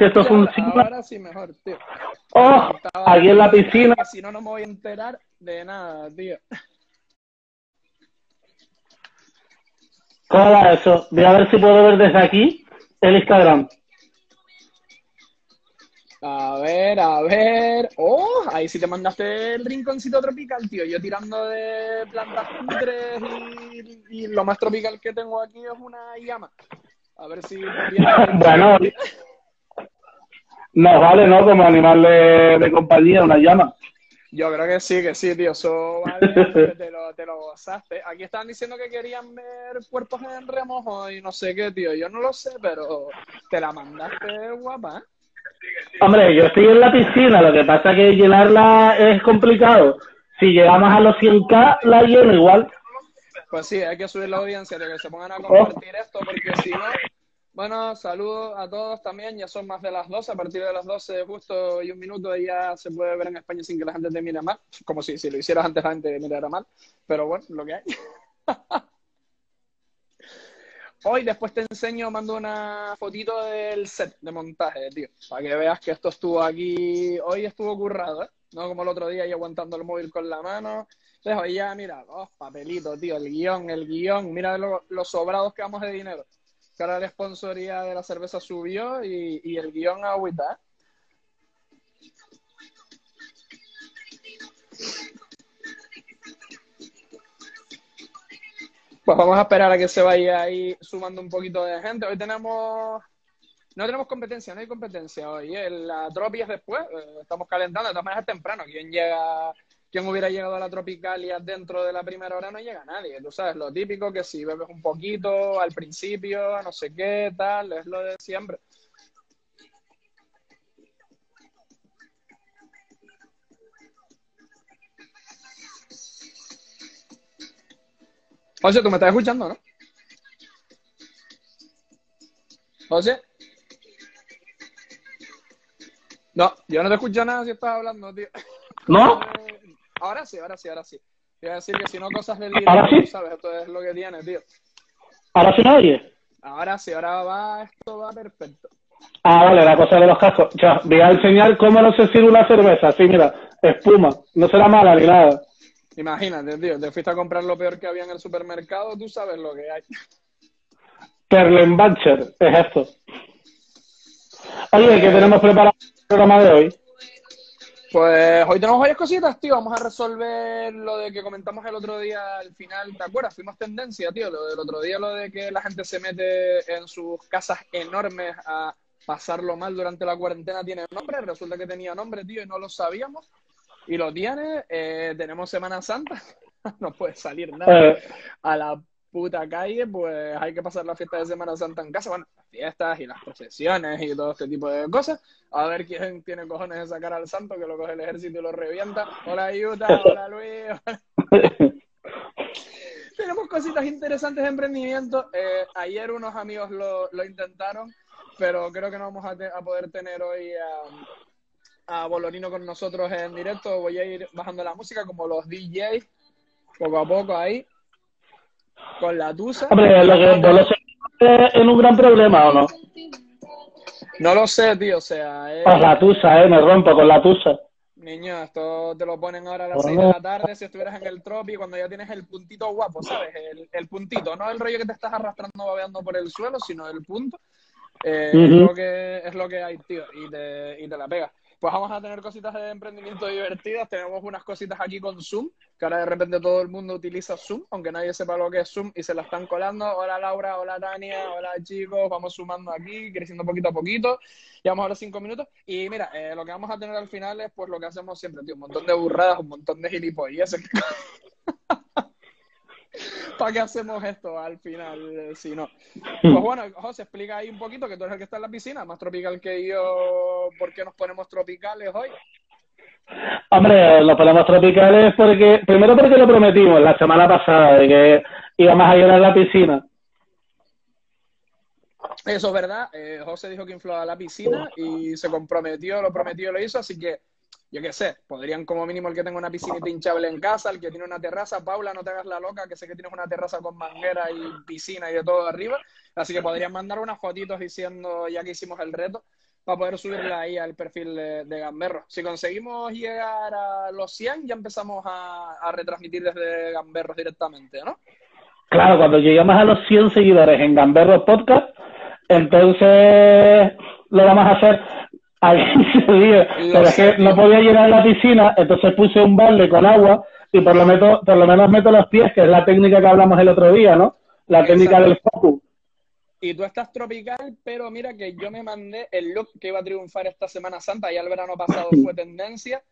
si esto funciona. Ahora sí, mejor, tío. ¡Oh! Aquí en la piscina. Si no, no me voy a enterar de nada, tío. ¿Cómo va eso? Voy a ver si puedo ver desde aquí el Instagram. A ver, a ver. Oh, ahí sí te mandaste el rinconcito tropical, tío. Yo tirando de plantas cutres y, y lo más tropical que tengo aquí es una llama. A ver si. Bueno, no vale, ¿no? Como animal de, de compañía, una llama. Yo creo que sí, que sí, tío. Eso vale, te lo, te lo gozaste. Aquí estaban diciendo que querían ver cuerpos en remojo y no sé qué, tío. Yo no lo sé, pero te la mandaste guapa, ¿eh? Hombre, yo estoy en la piscina, lo que pasa es que llenarla es complicado. Si llegamos a los 100k, la lleno igual. Pues sí, hay que subir la audiencia, de que se pongan a compartir esto, porque si no, bueno, saludos a todos también, ya son más de las 12, a partir de las 12 justo y un minuto ya se puede ver en España sin que la gente te mire mal, como si, si lo hicieras antes la gente te mirara mal, pero bueno, lo que hay. Hoy después te enseño, mando una fotito del set de montaje, tío, para que veas que esto estuvo aquí, hoy estuvo currado, ¿eh? No como el otro día y aguantando el móvil con la mano. Hoy ya, mira, oh, papelito, tío, el guion, el guion, mira lo, los sobrados que vamos de dinero. Que ahora la sponsoría de la cerveza subió y, el guion agüita. Pues vamos a esperar a que se vaya ahí sumando un poquito de gente. Hoy tenemos. No tenemos competencia, no hay competencia hoy. ¿eh? La Tropi es después. eh, estamos calentando. De todas maneras es temprano. ¿Quién llega.? ¿Quién hubiera llegado a la Tropicalia dentro de la primera hora? No llega nadie. Tú sabes, lo típico que si bebes un poquito al principio, no sé qué, tal, es lo de siempre. José, tú me estás escuchando, ¿no? José. No, yo no te escucho nada si estás hablando, tío. ¿No? Ahora sí, ahora sí, ahora sí. Te iba a decir que si no cosas del ¿Ahora directo, sí? tú sabes, esto es lo que tiene, tío. ¿Ahora sí me oye? Ahora sí, ahora va, esto va perfecto. Ah, vale, la cosa de los cascos. Ya, voy a enseñar cómo no se sirve una cerveza. Sí, mira, espuma. No será mala ni nada. Imagínate, tío, te fuiste a comprar lo peor que había en el supermercado, tú sabes lo que hay. Perlenbacher, es esto. Oye, ¿qué tenemos preparado para el programa de hoy? Pues hoy tenemos varias cositas, tío. Vamos a resolver lo de que comentamos el otro día al final. ¿Te acuerdas? Fuimos tendencia, tío. Lo del otro día, lo de que la gente se mete en sus casas enormes a pasarlo mal durante la cuarentena tiene nombre. Resulta que tenía nombre, tío, y no lo sabíamos. Y lo tiene. Eh, tenemos Semana Santa. no puede salir nada Eh, a la puta calle, pues hay que pasar la fiesta de Semana Santa en casa. Bueno, las fiestas y las procesiones y todo este tipo de cosas. A ver quién tiene cojones de sacar al santo que lo coge el ejército y lo revienta. Hola, Yuta. Hola, Luis. Tenemos cositas interesantes de emprendimiento. Eh, ayer unos amigos lo, lo intentaron, pero creo que no vamos a, te- a poder tener hoy a, a Bolorino con nosotros en directo. Voy a ir bajando la música como los DJs, poco a poco ahí, con la tusa. Hombre, lo que no lo sé es en un gran problema, ¿o no? No lo sé, tío, o sea, es- Con la tusa, ¿eh? Me rompo con la tusa. niño, esto te lo ponen ahora a las 6 de la tarde si estuvieras en el tropi cuando ya tienes el puntito guapo, ¿sabes? El, el puntito, no el rollo que te estás arrastrando babeando por el suelo, sino el punto. Eh, es, lo que, es lo que hay, tío, y te, y te la pega. Pues vamos a tener cositas de emprendimiento divertidas. Tenemos unas cositas aquí con Zoom, que ahora de repente todo el mundo utiliza Zoom, aunque nadie sepa lo que es Zoom y se la están colando. Hola Laura, hola Tania, hola chicos, vamos sumando aquí, creciendo poquito a poquito. Llevamos ahora cinco minutos. Y mira, eh, lo que vamos a tener al final es pues lo que hacemos siempre, tío, un montón de burradas, un montón de gilipolleces. ¿Para qué hacemos esto al final eh, si no? Pues bueno, José, explica ahí un poquito que tú eres el que está en la piscina, más tropical que yo, ¿por qué nos ponemos tropicales hoy? Hombre, los ponemos tropicales porque, primero porque lo prometimos la semana pasada, de que íbamos a llenar la piscina. Eso es verdad. Eh, José dijo que inflaba la piscina y se comprometió, lo prometió, lo hizo, así que yo qué sé, podrían como mínimo el que tenga una piscinita hinchable en casa, el que tiene una terraza, Paula, no te hagas la loca, que sé que tienes una terraza con manguera y piscina y de todo arriba, así que podrían mandar unas fotitos diciendo, ya que hicimos el reto, para poder subirla ahí al perfil de, de Gamberro. Si conseguimos llegar a los 100, ya empezamos a, a retransmitir desde Gamberros directamente, ¿no? Claro, cuando lleguemos a los 100 seguidores en Gamberro Podcast, entonces lo vamos a hacer pero es que no podía llenar la piscina, entonces puse un balde con agua y por lo, meto, por lo menos meto los pies, que es la técnica que hablamos el otro día, ¿no? La técnica del focus. Y tú estás tropical, pero mira que yo me mandé el look que iba a triunfar esta Semana Santa, ya el verano pasado fue tendencia.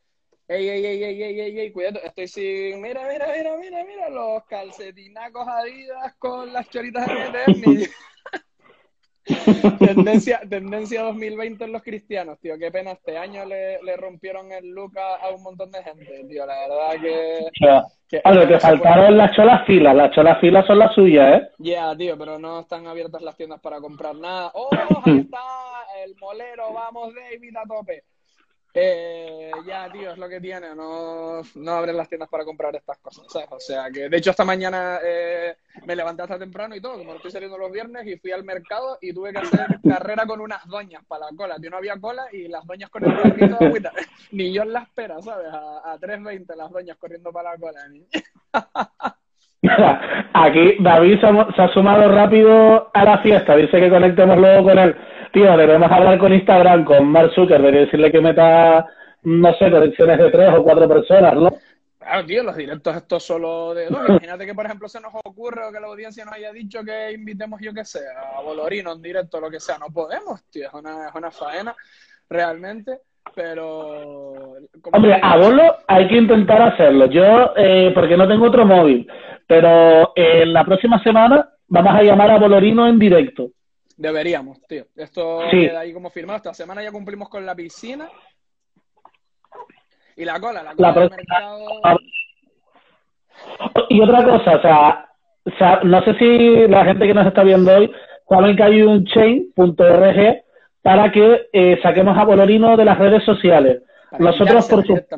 Ey, ey, ey, ey, ey, ey, ey, cuidado, estoy sin. Mira, mira, mira, mira, mira, los calcetinacos adidas con las choritas de. tendencia, tendencia 2020 en los cristianos, tío. Qué pena, este año le, le rompieron el look a, a, un montón de gente, tío. La verdad que. que a lo que faltaron las cholas filas. Las cholas filas son las suyas, ¿eh? Ya, yeah, tío, pero no están abiertas las tiendas para comprar nada. ¡Oh! Ahí está el molero, vamos, David, a tope. Eh, ya, tío, es lo que tiene, no, no abren las tiendas para comprar estas cosas. O sea que, de hecho, esta mañana eh, me levanté hasta temprano y todo, como estoy saliendo los viernes, y fui al mercado y tuve que hacer carrera con unas doñas para la cola. Tío, no había cola y las doñas con el carrito de agüita. Ni yo en la espera, ¿sabes? A, a 3.20 las doñas corriendo para la cola. Ni... Aquí David se ha sumado rápido a la fiesta, dice que conectemos luego con él tío, debemos hablar con Instagram, con Mark Zuckerberg y decirle que meta, no sé, conexiones de tres o cuatro personas, ¿no? Claro, tío, los directos estos solo de dos. Imagínate que, por ejemplo, se nos ocurre o que la audiencia nos haya dicho que invitemos, yo qué sé, a Bolorino en directo, lo que sea. No podemos, tío, es una, es una faena, realmente. Pero. Hombre, a Bolo hay que intentar hacerlo. Yo, eh, porque no tengo otro móvil, pero en eh, la próxima semana vamos a llamar a Bolorino en directo. Deberíamos, tío. Esto sí. queda ahí como firmado. Esta semana ya cumplimos con la piscina. Y la cola, la cola la del mercado. Y otra cosa, o sea, o sea, no sé si la gente que nos está viendo hoy saben que hay un chain.org para que eh, saquemos a Bolorino de las redes sociales. Para Nosotros, por supuesto,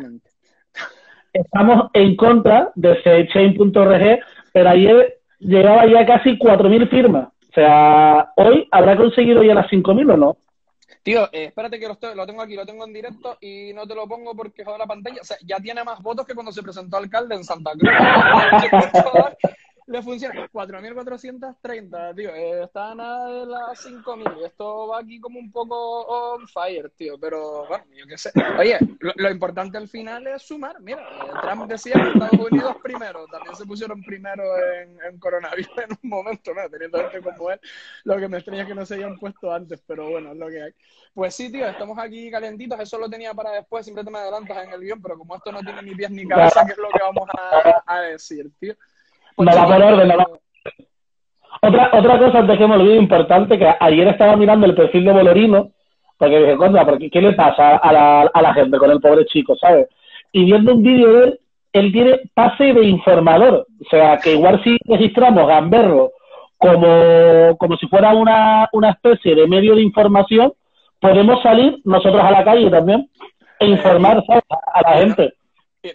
estamos en contra de ese chain.org, pero ayer llegaba ya casi 4.000 firmas. O sea, hoy habrá conseguido ya las 5.000 o no. Tío, eh, espérate que lo, estoy, lo, tengo aquí, lo tengo en directo y no te lo pongo porque joder la pantalla. O sea, ya tiene más votos que cuando se presentó alcalde en Santa Cruz. le funciona. 4.430, tío. Eh, está nada de las 5.000. Esto va aquí como un poco on fire, tío. Pero bueno, yo qué sé. Oye, lo, lo importante al final es sumar. Mira, eh, Trump decía que Estados Unidos primero. También se pusieron primero en, en coronavirus en un momento, ¿no? Teniendo gente como él. Lo que me extraña es que no se hayan puesto antes, pero bueno, es lo que hay. Pues sí, tío, estamos aquí calentitos. Eso lo tenía para después. Siempre te me adelantas en el guion, pero como esto no tiene ni pies ni cabeza, ¿qué es lo que vamos a, a decir, tío? Va por orden, no va. Otra, otra cosa antes que me olvide importante, que ayer estaba mirando el perfil de Bolorino, porque dije, contra, porque ¿qué le pasa a la, a la gente con el pobre chico, sabes? Y viendo un vídeo de él, él tiene pase de informador. O sea, que igual si registramos Gamberro como, como si fuera una, una especie de medio de información, podemos salir nosotros a la calle también e informar ¿sabes? a la gente.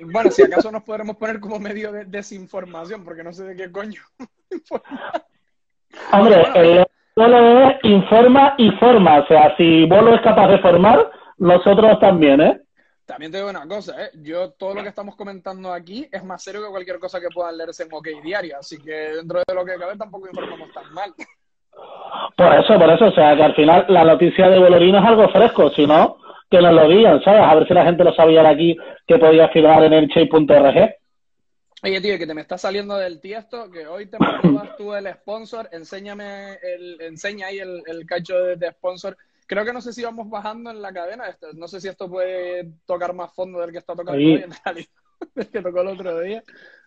Bueno, si acaso nos podremos poner como medio de desinformación, porque no sé de qué coño. Hombre, el Bolo es informa y forma. O sea, si Bolo es capaz de formar, nosotros también, ¿eh? También te digo una cosa, ¿eh? Yo todo lo que estamos comentando aquí es más serio que cualquier cosa que puedan leerse en OK Diario, así que dentro de lo que cabe tampoco informamos tan mal. Por eso, por eso, o sea, que al final la noticia de Bolorino es algo fresco, si no, que nos lo digan, ¿sabes? A ver si la gente lo sabía de aquí que podía firmar en el chase.org. Oye, tío, que te me está saliendo del tiesto, que hoy te pruebas tú el sponsor, enséñame, el, enseña ahí el, el cacho de, de, sponsor. Creo que no sé si vamos bajando en la cadena, esto, no sé si esto puede tocar más fondo del que está tocando hoy, en realidad, del que tocó el otro día.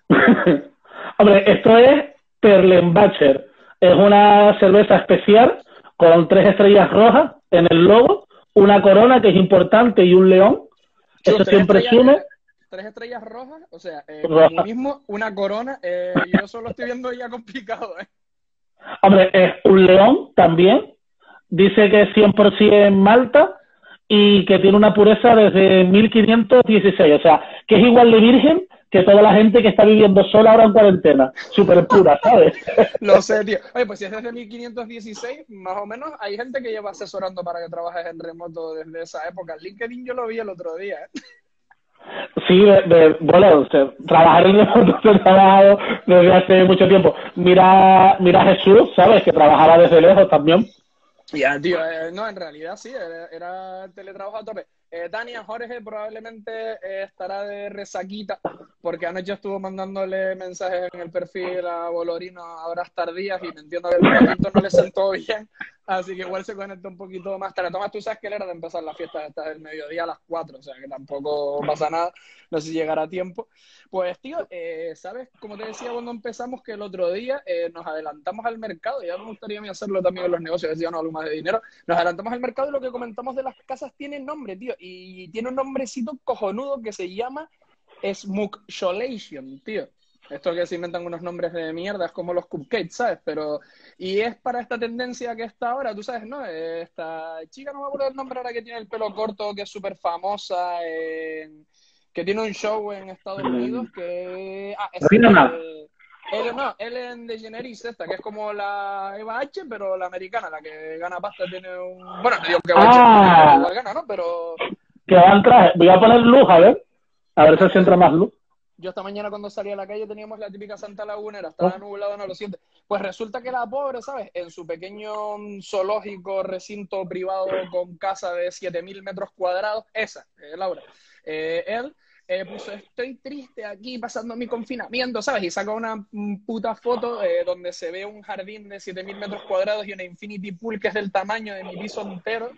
Hombre, esto es Perlenbacher, es una cerveza especial con tres estrellas rojas en el logo una corona que es importante y un león. Eso siempre sume. Tres estrellas rojas, o sea, eh, Roja. comunismo, una corona, eh, yo eso lo estoy viendo ya complicado, ¿eh? Hombre, es un león también. Dice que es 100% Malta y que tiene una pureza desde 1516. O sea, que es igual de virgen que toda la gente que está viviendo sola ahora en cuarentena. Súper pura, ¿sabes? Lo sé, tío. Oye, pues si es desde 1516, más o menos, hay gente que lleva asesorando para que trabajes en remoto desde esa época. LinkedIn yo lo vi el otro día, ¿eh? Sí, de- de- bueno, o sea, trabajar en remoto se ha trabajado desde hace mucho tiempo. Mira, mira a Jesús, ¿sabes? Que trabajaba desde lejos también. Ya, tío, eh, no, en realidad sí, era, era teletrabajo a tope. Eh, Tania Jorge probablemente eh, estará de resaquita, porque anoche estuvo mandándole mensajes en el perfil a Bolorino a horas tardías y me entiendo que el momento no le sentó bien, así que igual se conecta un poquito más tarde. Tomás, tú sabes que era de empezar la fiesta esta del mediodía a las 4, o sea que tampoco pasa nada, no sé si llegará a tiempo. Pues, tío, eh, ¿sabes? Como te decía cuando empezamos, que el otro día eh, nos adelantamos al mercado, ya me gustaría a mí hacerlo también en los negocios, decía no hablo más de dinero, nos adelantamos al mercado y lo que comentamos de las casas tiene nombre, tío, y tiene un nombrecito cojonudo que se llama Smucsolation, tío. Esto que se inventan unos nombres de mierda, es como los cupcakes, ¿sabes? Pero, y es para esta tendencia que está ahora, tú sabes, ¿no? Esta chica, no me acuerdo el nombre ahora, que tiene el pelo corto, que es súper famosa, en- que tiene un show en Estados Unidos, que... Ah, es eh, Ellen, no, Ellen DeGeneres esta, que es como la Eva H, pero la americana, la que gana pasta, tiene un... Bueno, no digo que Eva Ah. H igual gana, ¿no? Pero Que va a entrar. Voy a poner luz, a ver. A ver si entra más luz. yo esta mañana cuando salí a la calle teníamos la típica Santa Lagunera, estaba nublado, no lo siente. Pues resulta que la pobre, ¿sabes? En su pequeño zoológico, recinto privado con casa de 7.000 metros cuadrados, esa, eh, Laura, eh, él eh, puso, estoy triste aquí pasando mi confinamiento, ¿sabes? Y saca una puta foto eh, donde se ve un jardín de 7.000 metros cuadrados y una infinity pool que es del tamaño de mi piso entero.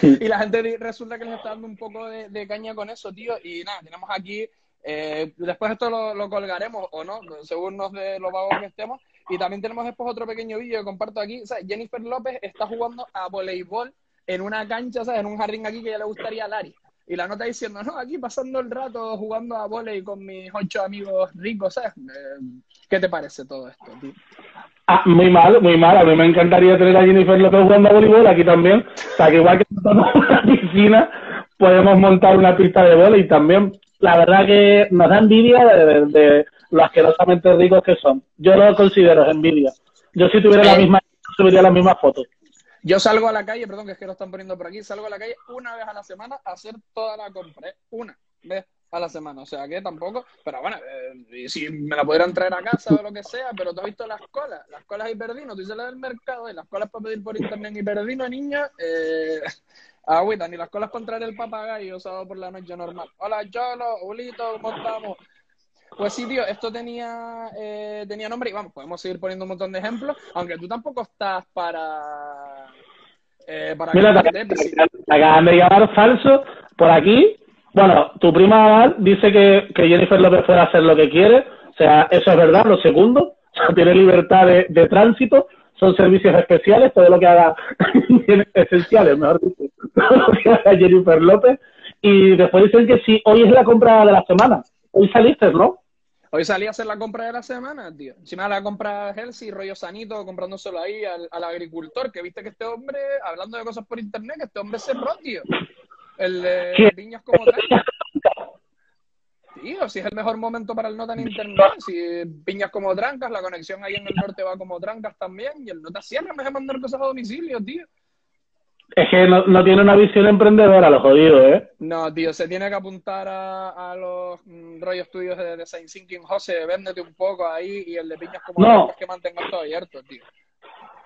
y la gente resulta que les está dando un poco de, de caña con eso, tío. Y nada, tenemos aquí, eh, después esto lo, lo colgaremos o no, según nos de lo vagos que estemos. Y también tenemos después otro pequeño vídeo que comparto aquí. O sea, Jennifer López está jugando a voleibol en una cancha, ¿sabes? En un jardín aquí que ya le gustaría a Lari. Y la nota diciendo, no, aquí pasando el rato jugando a volei con mis ocho amigos ricos, ¿sabes? Eh, ¿Qué te parece todo esto, tío? Ah, muy mal, muy mal. A mí me encantaría tener a Jennifer López jugando a voleibol aquí también. O sea, que igual que montamos una piscina, podemos montar una pista de voleibol también. La verdad que nos da envidia de, de, de lo asquerosamente ricos que son. Yo lo considero envidia. Yo si tuviera la misma, subiría las mismas fotos. Yo salgo a la calle, perdón, que es que lo están poniendo por aquí, salgo a la calle una vez a la semana a hacer toda la compra, ¿eh? una vez a la semana, o sea que tampoco, pero bueno, eh, si me la pudieran traer a casa o lo que sea, pero tú has visto las colas, las colas hiperdino, tú sales del mercado y las colas para pedir por internet hiperdino, niña, eh, agüita, ni las colas para traer el papagayo sábado por la noche normal. Hola, Cholo, Ulito, ¿cómo estamos? Pues sí, tío, esto tenía, eh, tenía nombre y vamos, podemos seguir poniendo un montón de ejemplos, aunque tú tampoco estás para... Eh, para Mira, te, sí. te acaban de llamar falso por aquí. Bueno, tu prima Amal dice que, que Jennifer López puede hacer lo que quiere. O sea, eso es verdad. Lo segundo, o sea, tiene libertad de, de tránsito. Son servicios especiales. Todo lo que haga, esenciales, mejor dicho. Todo lo que haga Jennifer López. Y después dicen que sí, hoy es la compra de la semana. Hoy saliste, ¿no? Hoy salí a hacer la compra de la semana, tío. Encima la compra Healthy, rollo sanito, comprándoselo ahí al, al agricultor, que viste que este hombre, hablando de cosas por internet, que este hombre pro, tío. El de ¿Qué? piñas como trancas. Tío, si es el mejor momento para el nota en internet, si piñas como trancas, la conexión ahí en el norte va como trancas también, y el nota siempre me deja mandar cosas a domicilio, tío. Es que no, no tiene una visión emprendedora, lo jodido, ¿eh? No, tío, se tiene que apuntar a, a los mm, rollos tuyos de Design Thinking, José, véndete un poco ahí y el de piñas como No. que mantengas todo abierto, tío.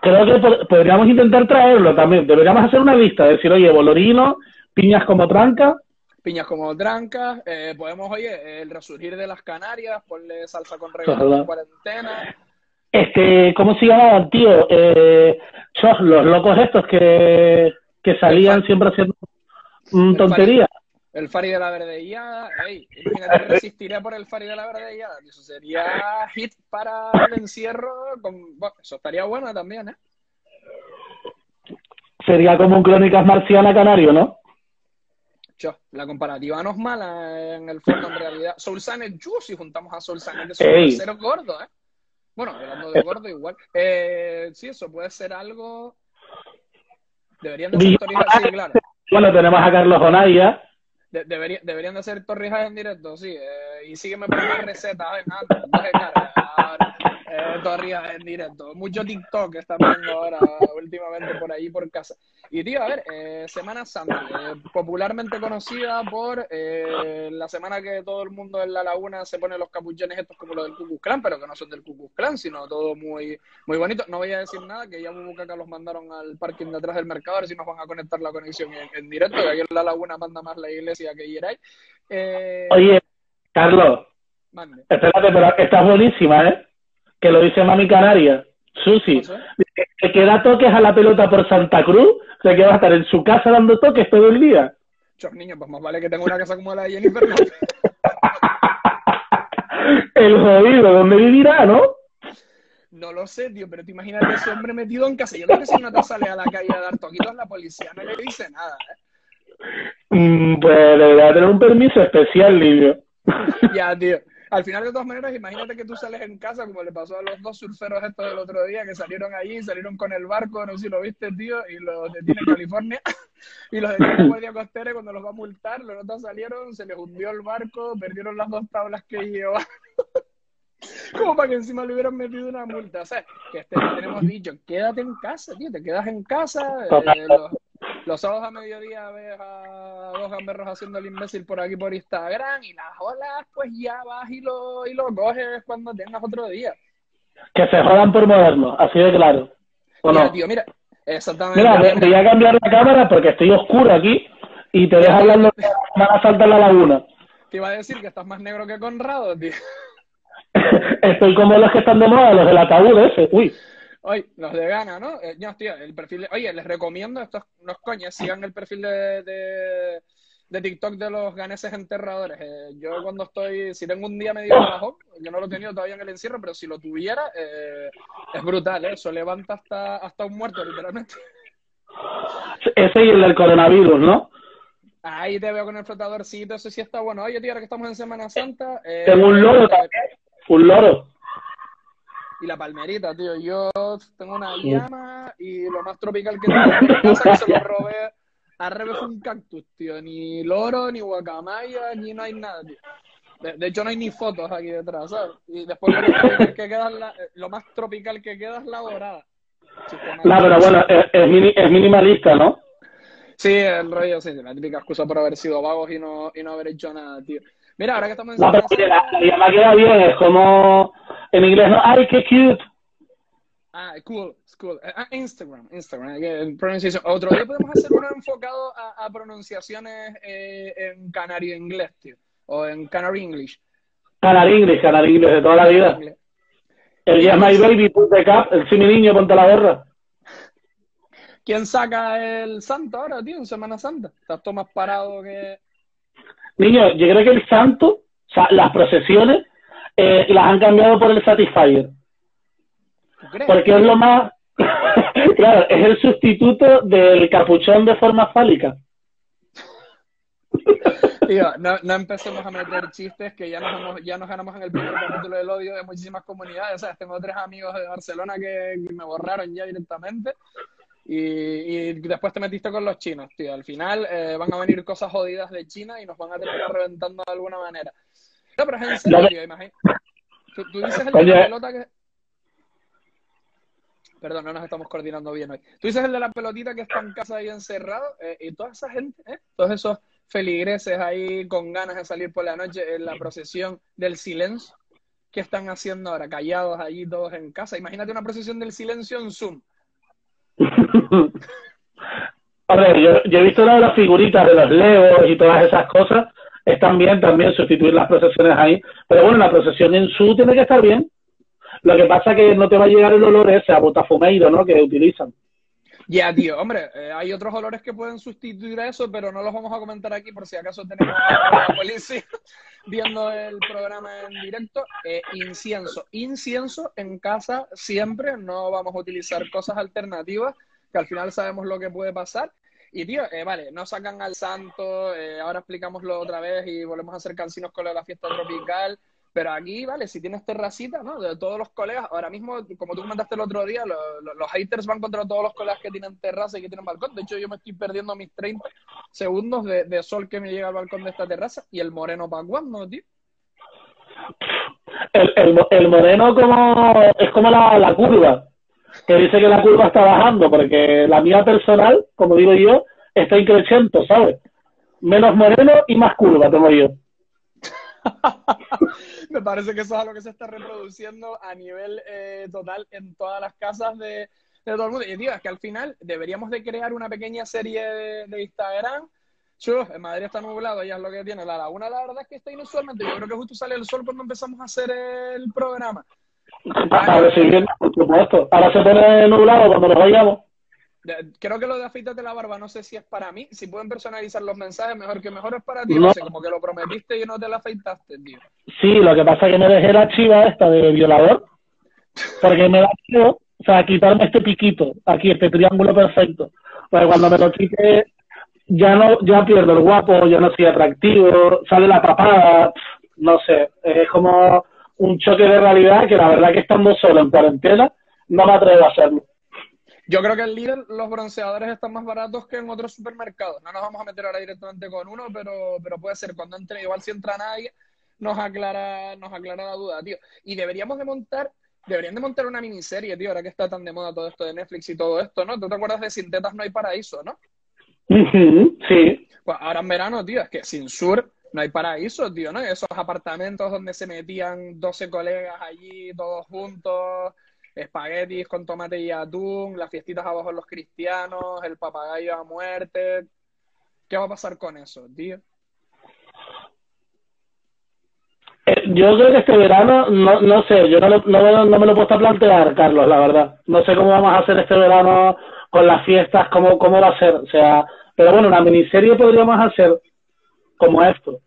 Creo que pod- podríamos intentar traerlo también. Deberíamos hacer una lista, decir, oye, Bolorino, piñas como tranca. Piñas como trancas, eh, podemos, oye, el resurgir de las Canarias, ponle salsa con reggaetón en cuarentena. Este, ¿cómo se llamaban, tío? Eh, sos los locos estos que, que salían siempre haciendo mm, El tonterías. El Fari de la Verdeillada, ey, imagínate, resistiré por el Fari de la tío, eso sería hit para el encierro, con, bueno, eso estaría bueno también, ¿eh? Sería como un Crónicas Marciana Canario, ¿no? La comparativa no es mala en el fondo, en realidad. Soulsan es Ju, si juntamos a Soulsan, es de ser gordo, ¿eh? Bueno, hablando de gordo, igual. Eh, sí, eso puede ser algo. Deberían de ser torrijas, sí, claro. Bueno, tenemos a Carlos Onaya. De- debería- deberían de ser torrijas en directo, sí. eh, y sígueme por más recetas, ven, anda, deje cara, ahora, eh, torrijas en directo. Mucho TikTok está viendo ahora últimamente por ahí por casa. Y tío, a ver, eh, Semana Santa, eh, popularmente conocida por eh, la semana que todo el mundo en la laguna se pone los capuchones estos como los del Ku Klux Klan, pero que no son del Ku Klux Klan, sino todo muy, muy bonito. No voy a decir nada, que ya Bubucaca los mandaron al parking de atrás del mercado, a ver si nos van a conectar la conexión en, en directo, que aquí en la laguna manda más la iglesia que Yeray. Eh, Oye, Carlos, mande. espérate, pero estás buenísima, ¿eh? Que lo dice Mami Canaria. Susi, que, que da toques a la pelota por Santa Cruz, o sea que va a estar en su casa dando toques todo el día. Chos, niño, pues más vale que tenga una casa como la de Jennifer. ¿no? El jodido, ¿dónde vivirá, no? No lo sé, tío, pero te imaginas a ese hombre metido en casa. Yo creo que si no te sale a la calle a dar toquitos, la policía no le dice nada. ¿eh? Mm, pues debería tener un permiso especial, Livio. Ya, tío. Al final, de todas maneras, imagínate que tú sales en casa, como le pasó a los dos surferos estos del otro día, que salieron allí, salieron con el barco, no sé si lo viste, tío, y los detiene en California, y los detiene en Guardia Costera, cuando los va a multar, los otros salieron, se les hundió el barco, perdieron las dos tablas que llevaban. Como para que encima le hubieran metido una multa. O sea, que este, tenemos dicho, quédate en casa, tío, te quedas en casa. eh, los sábados a mediodía ves a dos gamberros haciendo el imbécil por aquí por Instagram y las olas, pues ya vas y lo, y lo coges cuando tengas otro día. Que se jodan por moderno, así de claro. ¿O Mira, no? tío, mira, exactamente. Mira, voy a cambiar la cámara porque estoy oscuro aquí y te dejo hablando de la en la laguna. Te iba a decir que estás más negro que Conrado, tío. Estoy como los que están de moda, los del ataúd ese. Uy, Oye, los de Gana, ¿no? Eh, no, tío, el perfil de- Oye, les recomiendo, estos no es coña, sigan el perfil de, de, de TikTok de los ganeses enterradores. Eh, yo cuando estoy, si tengo un día medio bajo, yo no lo he tenido todavía en el encierro, pero si lo tuviera, eh, es brutal, ¿eh? Eso levanta hasta, hasta un muerto, literalmente. ese y el del coronavirus, ¿no? Ahí te veo con el flotadorcito, eso sí está bueno. Oye, tío, ahora que estamos en Semana Santa... eh, Tengo un loro también, un loro. Y la palmerita, tío. Yo tengo una llama y lo más tropical que tengo en mi casa que se lo robé a revés un cactus, tío. Ni loro, ni guacamaya, ni no hay nada, tío. De, de hecho, no hay ni fotos aquí detrás, ¿sabes? Y después lo, más tropical que queda es la, eh, lo más tropical que queda es la dorada. No, pero bueno, es, es mini- es minimalista, ¿no? Sí, el rollo, sí, la típica excusa por haber sido vagos y no, y no haber hecho nada, tío. Mira, ahora que estamos en No, pero la, la llama queda bien, es como en inglés, ¿no? ¡Ay, qué cute! Ah, cool, cool. Ah, Instagram, Instagram, eh, pronunciación. Otro día podemos hacer uno enfocado a, a pronunciaciones eh, en canario inglés, tío. O en canary English. Canal English, Canal English de toda la vida. El Yes My Baby, put the cap, el sí mi niño, ponte la gorra. ¿Quién saca el santo ahora, tío, en Semana Santa? Estás todo más parado que... Niño, yo creo que el santo, o sea, las procesiones, eh, las han cambiado por el Satisfyer. Porque es lo más. claro, es el sustituto del capuchón de forma fálica. Tío, no, no empecemos a meter chistes que ya nos, hemos- ya nos ganamos en el primer capítulo del odio de muchísimas comunidades. O sea, tengo tres amigos de Barcelona que me borraron ya directamente. Y, y después te metiste con los chinos, tío. Al final eh, van a venir cosas jodidas de China y nos van a terminar reventando de alguna manera. No, pero es en serio, imagínate. Tú, tú dices el de la pelota que... Perdón, no nos estamos coordinando bien hoy. Tú dices el de la pelotita que está en casa ahí encerrado eh, y toda esa gente, ¿eh? todos esos feligreses ahí con ganas de salir por la noche en la procesión del silencio. ¿Qué están haciendo ahora? Callados allí todos en casa. Imagínate una procesión del silencio en Zoom. Hombre, yo, yo he visto una de las figuritas de los leos y todas esas cosas. Están bien también sustituir las procesiones ahí. Pero bueno, la procesión en su tiene que estar bien. Lo que pasa es que no te va a llegar el olor ese a botafumeiro, ¿no? Que utilizan. Ya, tío, hombre, eh, hay otros olores que pueden sustituir a eso, pero no los vamos a comentar aquí por si acaso tenemos a la policía viendo el programa en directo. Eh, incienso. Incienso en casa siempre, no vamos a utilizar cosas alternativas, que al final sabemos lo que puede pasar. Y tío, eh, vale, no sacan al santo, eh, ahora explicámoslo otra vez y volvemos a hacer cansinos con de la fiesta tropical. Pero aquí, vale, si tienes terracita, ¿no? De todos los colegas, ahora mismo, como tú comentaste el otro día, lo- lo- los haters van contra todos los colegas que tienen terraza y que tienen balcón. De hecho, yo me estoy perdiendo mis 30 segundos de, de sol que me llega al balcón de esta terraza. ¿Y el moreno para cuándo, tío? El, el, el moreno como es como la, la curva, que dice que la curva está bajando, porque la mía personal, como digo yo, está increciendo, ¿sabes? Menos moreno y más curva tengo yo. Me parece que eso es algo que se está reproduciendo a nivel eh, total en todas las casas de, de todo el mundo. Y tío, es que al final deberíamos de crear una pequeña serie de, de Instagram. Chus, en Madrid está nublado, ya es lo que tiene. La laguna, la verdad es que está inusualmente. Yo creo que justo sale el sol cuando empezamos a hacer el programa. A recibir, por supuesto. Ahora se pone nublado cuando nos vayamos. Creo que lo de afeitarte la barba, no sé si es para mí. Si pueden personalizar los mensajes, mejor que mejor es para ti. No. Sé, como que lo prometiste y no te la afeitaste, tío. Sí, lo que pasa es que me dejé la chiva esta de violador, porque me da miedo, o sea, quitarme este piquito, aquí, este triángulo perfecto. Porque cuando me lo quite, ya no, ya pierdo el guapo, ya no soy atractivo, sale la papada, no sé, es como un choque de realidad que la verdad que estando solo en cuarentena, no me atrevo a hacerlo. Yo creo que en Lidl los bronceadores están más baratos que en otros supermercados. No nos vamos a meter ahora directamente con uno, pero, pero puede ser cuando entre, igual si entra nadie, nos aclara, nos aclara la duda, tío. Y deberíamos de montar, deberían de montar una miniserie, tío, ahora que está tan de moda todo esto de Netflix y todo esto, ¿no? ¿Tú te acuerdas de Sin tetas no hay paraíso, no? Sí, Pues ahora en verano, tío, es que sin sur no hay paraíso, tío, ¿no? Esos apartamentos donde se metían 12 colegas allí, todos juntos, espaguetis con tomate y atún, las fiestitas abajo los cristianos, el papagayo a muerte. ¿Qué va a pasar con eso, tío? Eh, Yo creo que este verano, no, no sé, yo no, lo- no, no me lo he puesto a plantear, Carlos, la verdad. No sé cómo vamos a hacer este verano con las fiestas, cómo, cómo va a ser. O sea, pero bueno, una miniserie podríamos hacer como esto,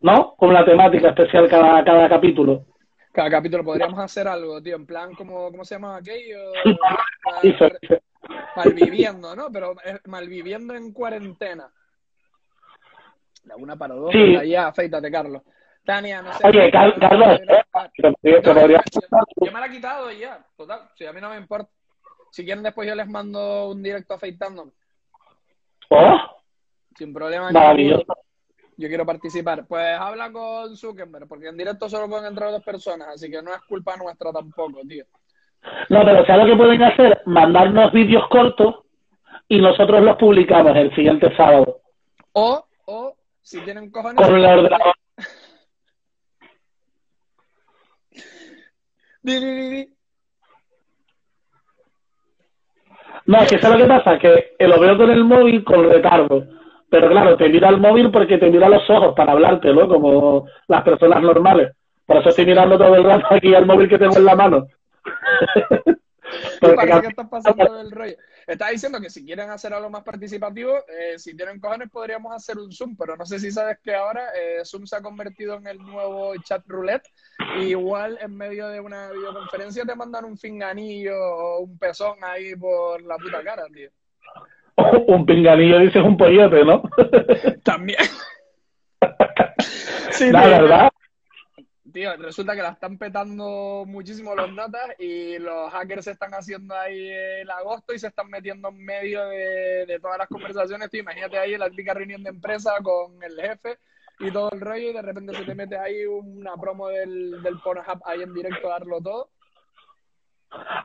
¿no? Con una temática especial cada, cada capítulo. Cada capítulo podríamos hacer algo, tío, en plan, como, ¿cómo se llama aquello? Sí. Malviviendo, ¿no? Pero eh, malviviendo en cuarentena. La una para dos, Sí. ya, afeítate, Carlos. Tania, no sé. Oye, Car- Carlos, eh, yo, me la he quitado y ya, total. Si a mí no me importa. Si quieren, después yo les mando un directo afeitándome. Oh, Sin problema. maravilloso. Yo quiero participar. Pues habla con Zuckerberg, porque en directo solo pueden entrar dos personas, así que no es culpa nuestra tampoco, tío. No, pero ¿sabes lo que pueden hacer? Mandarnos vídeos cortos y nosotros los publicamos el siguiente sábado. O, o, si tienen cojones. Con el ordenador. Di, di, di, di. No, es que ¿sabes lo que pasa? Que lo veo con el móvil con retardo. Pero claro, te mira el móvil porque te mira los ojos para hablarte, ¿no? Como las personas normales. Por eso estoy mirando todo el rato aquí al móvil que tengo en la mano. Claro, que estás pasando del rollo. Estás diciendo que si quieren hacer algo más participativo, eh, si tienen cojones podríamos hacer un Zoom, pero no sé si sabes que ahora eh, Zoom se ha convertido en el nuevo chat roulette. Y igual en medio de una videoconferencia te mandan un finganillo o un pezón ahí por la puta cara, tío. un pinganillo dices un pollote, ¿no? También. Sí, la tío. verdad. Tío, resulta que la están petando muchísimo los notas y los hackers están haciendo ahí el agosto y se están metiendo en medio de, de todas las conversaciones. Tío, imagínate ahí la típica reunión de empresa con el jefe y todo el rollo y de repente se te mete ahí una promo del, del Pornhub ahí en directo a darlo todo.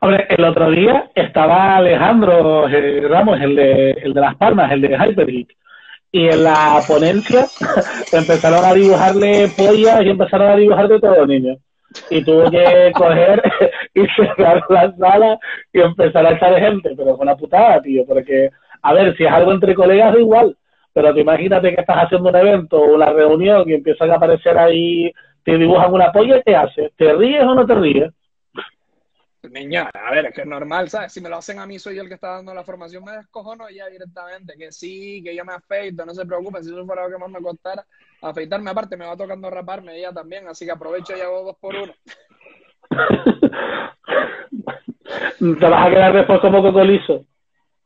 Hombre, el otro día estaba Alejandro eh, Ramos, el de, el de Las Palmas, el de Hypergeek. Y en la ponencia empezaron a dibujarle pollas y empezaron a dibujar de todo, niños. Y tuvo que coger y cerrar la sala y empezar a echar gente. Pero fue una putada, tío, porque, a ver, si es algo entre colegas, da igual. Pero te imagínate que estás haciendo un evento o una reunión y empiezan a aparecer ahí, te dibujan una polla ¿qué haces? ¿Te ríes o no te ríes? Niño, a ver, es que es normal, ¿sabes? Si me lo hacen a mí, soy yo el que está dando la formación, me descojono ya directamente. Que sí, que yo me afeito, no se preocupen, si eso fuera lo que más me costara. Afeitarme aparte, me va tocando raparme ya también, así que aprovecho y hago dos por uno. Te vas a quedar después como coco liso.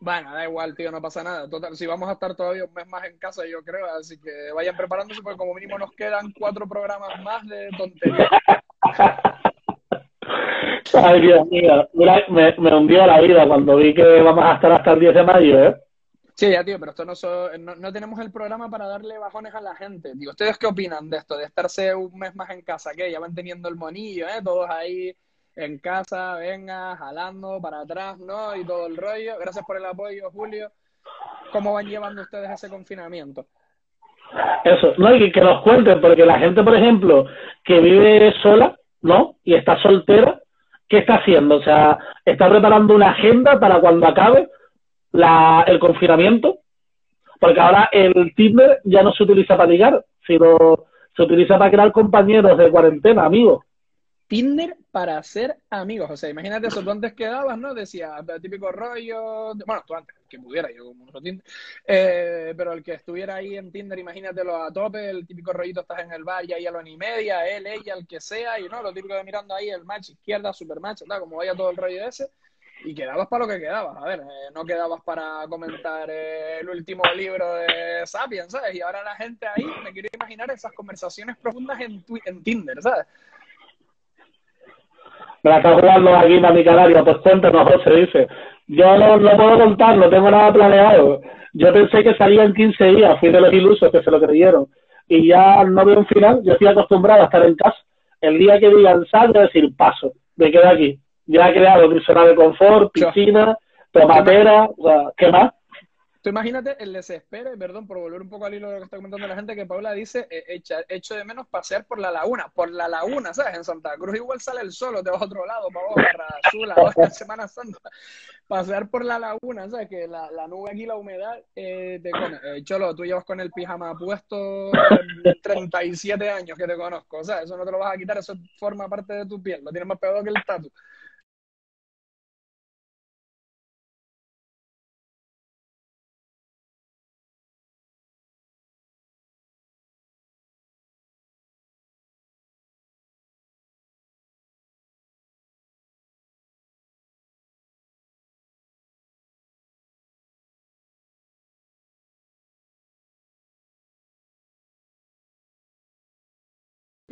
Bueno, da igual, tío, no pasa nada. Total, si vamos a estar todavía un mes más en casa, yo creo, así que vayan preparándose porque como mínimo nos quedan cuatro programas más de tonterías. Ay, Dios mío. Mira, me, me hundió la vida cuando vi que vamos a estar hasta el 10 de mayo, ¿eh? Sí, ya, tío, pero esto no, so- no, no tenemos el programa para darle bajones a la gente. Digo, ¿ustedes qué opinan de esto? De estarse un mes más en casa, que ya van teniendo el monillo, ¿eh? Todos ahí en casa, venga, jalando para atrás, ¿no? Y todo el rollo. Gracias por el apoyo, Julio. ¿Cómo van llevando ustedes ese confinamiento? Eso, no, y que nos cuenten, porque la gente, por ejemplo, que vive sola, ¿no? Y está soltera, ¿qué está haciendo? O sea, está preparando una agenda para cuando acabe la, el confinamiento, porque ahora el Tinder ya no se utiliza para ligar, sino se utiliza para crear compañeros de cuarentena, amigos. Tinder para ser amigos. O sea, imagínate eso, tú antes quedabas, ¿no? Decía, típico rollo. Bueno, tú antes, que pudiera, yo como uso Tinder. Eh, pero el que estuviera ahí en Tinder, imagínatelo a tope, el típico rollito, estás en el bar, ya ahí a la ni media, él, ella, el que sea, y no, lo típico de mirando ahí el match izquierda, super match, como vaya todo el rollo ese. Y quedabas para lo que quedabas. A ver, eh, no quedabas para comentar eh, el último libro de Sapiens, ¿sabes? Y ahora la gente ahí, me quiero imaginar esas conversaciones profundas en Tinder, ¿sabes? Me la está jugando aquí Mami Canaria, pues cuéntanos, José, dice. Yo no, no puedo contar, no tengo nada planeado. Yo pensé que salía en 15 días, fui de los ilusos que se lo creyeron. Y ya no veo un final, yo estoy acostumbrado a estar en casa. El día que digan sal, voy a decir paso, me quedo aquí. Ya he creado mi zona de confort, piscina, tomatera, o sea, ¿qué más? Tú imagínate el desespero, y perdón por volver un poco al hilo de lo que está comentando la gente, que Paula dice, eh, echa, echo de menos pasear por la laguna, por la laguna, ¿sabes? En Santa Cruz igual sale el sol, te vas a otro lado, para Barra Azul, en Semana Santa, pasear por la laguna, ¿sabes? Que la, la nube aquí, la humedad, eh, te come. Eh, Cholo, tú llevas con el pijama puesto eh, 37 años que te conozco, o sea, eso no te lo vas a quitar, eso forma parte de tu piel, lo tienes más pegado que el tatu.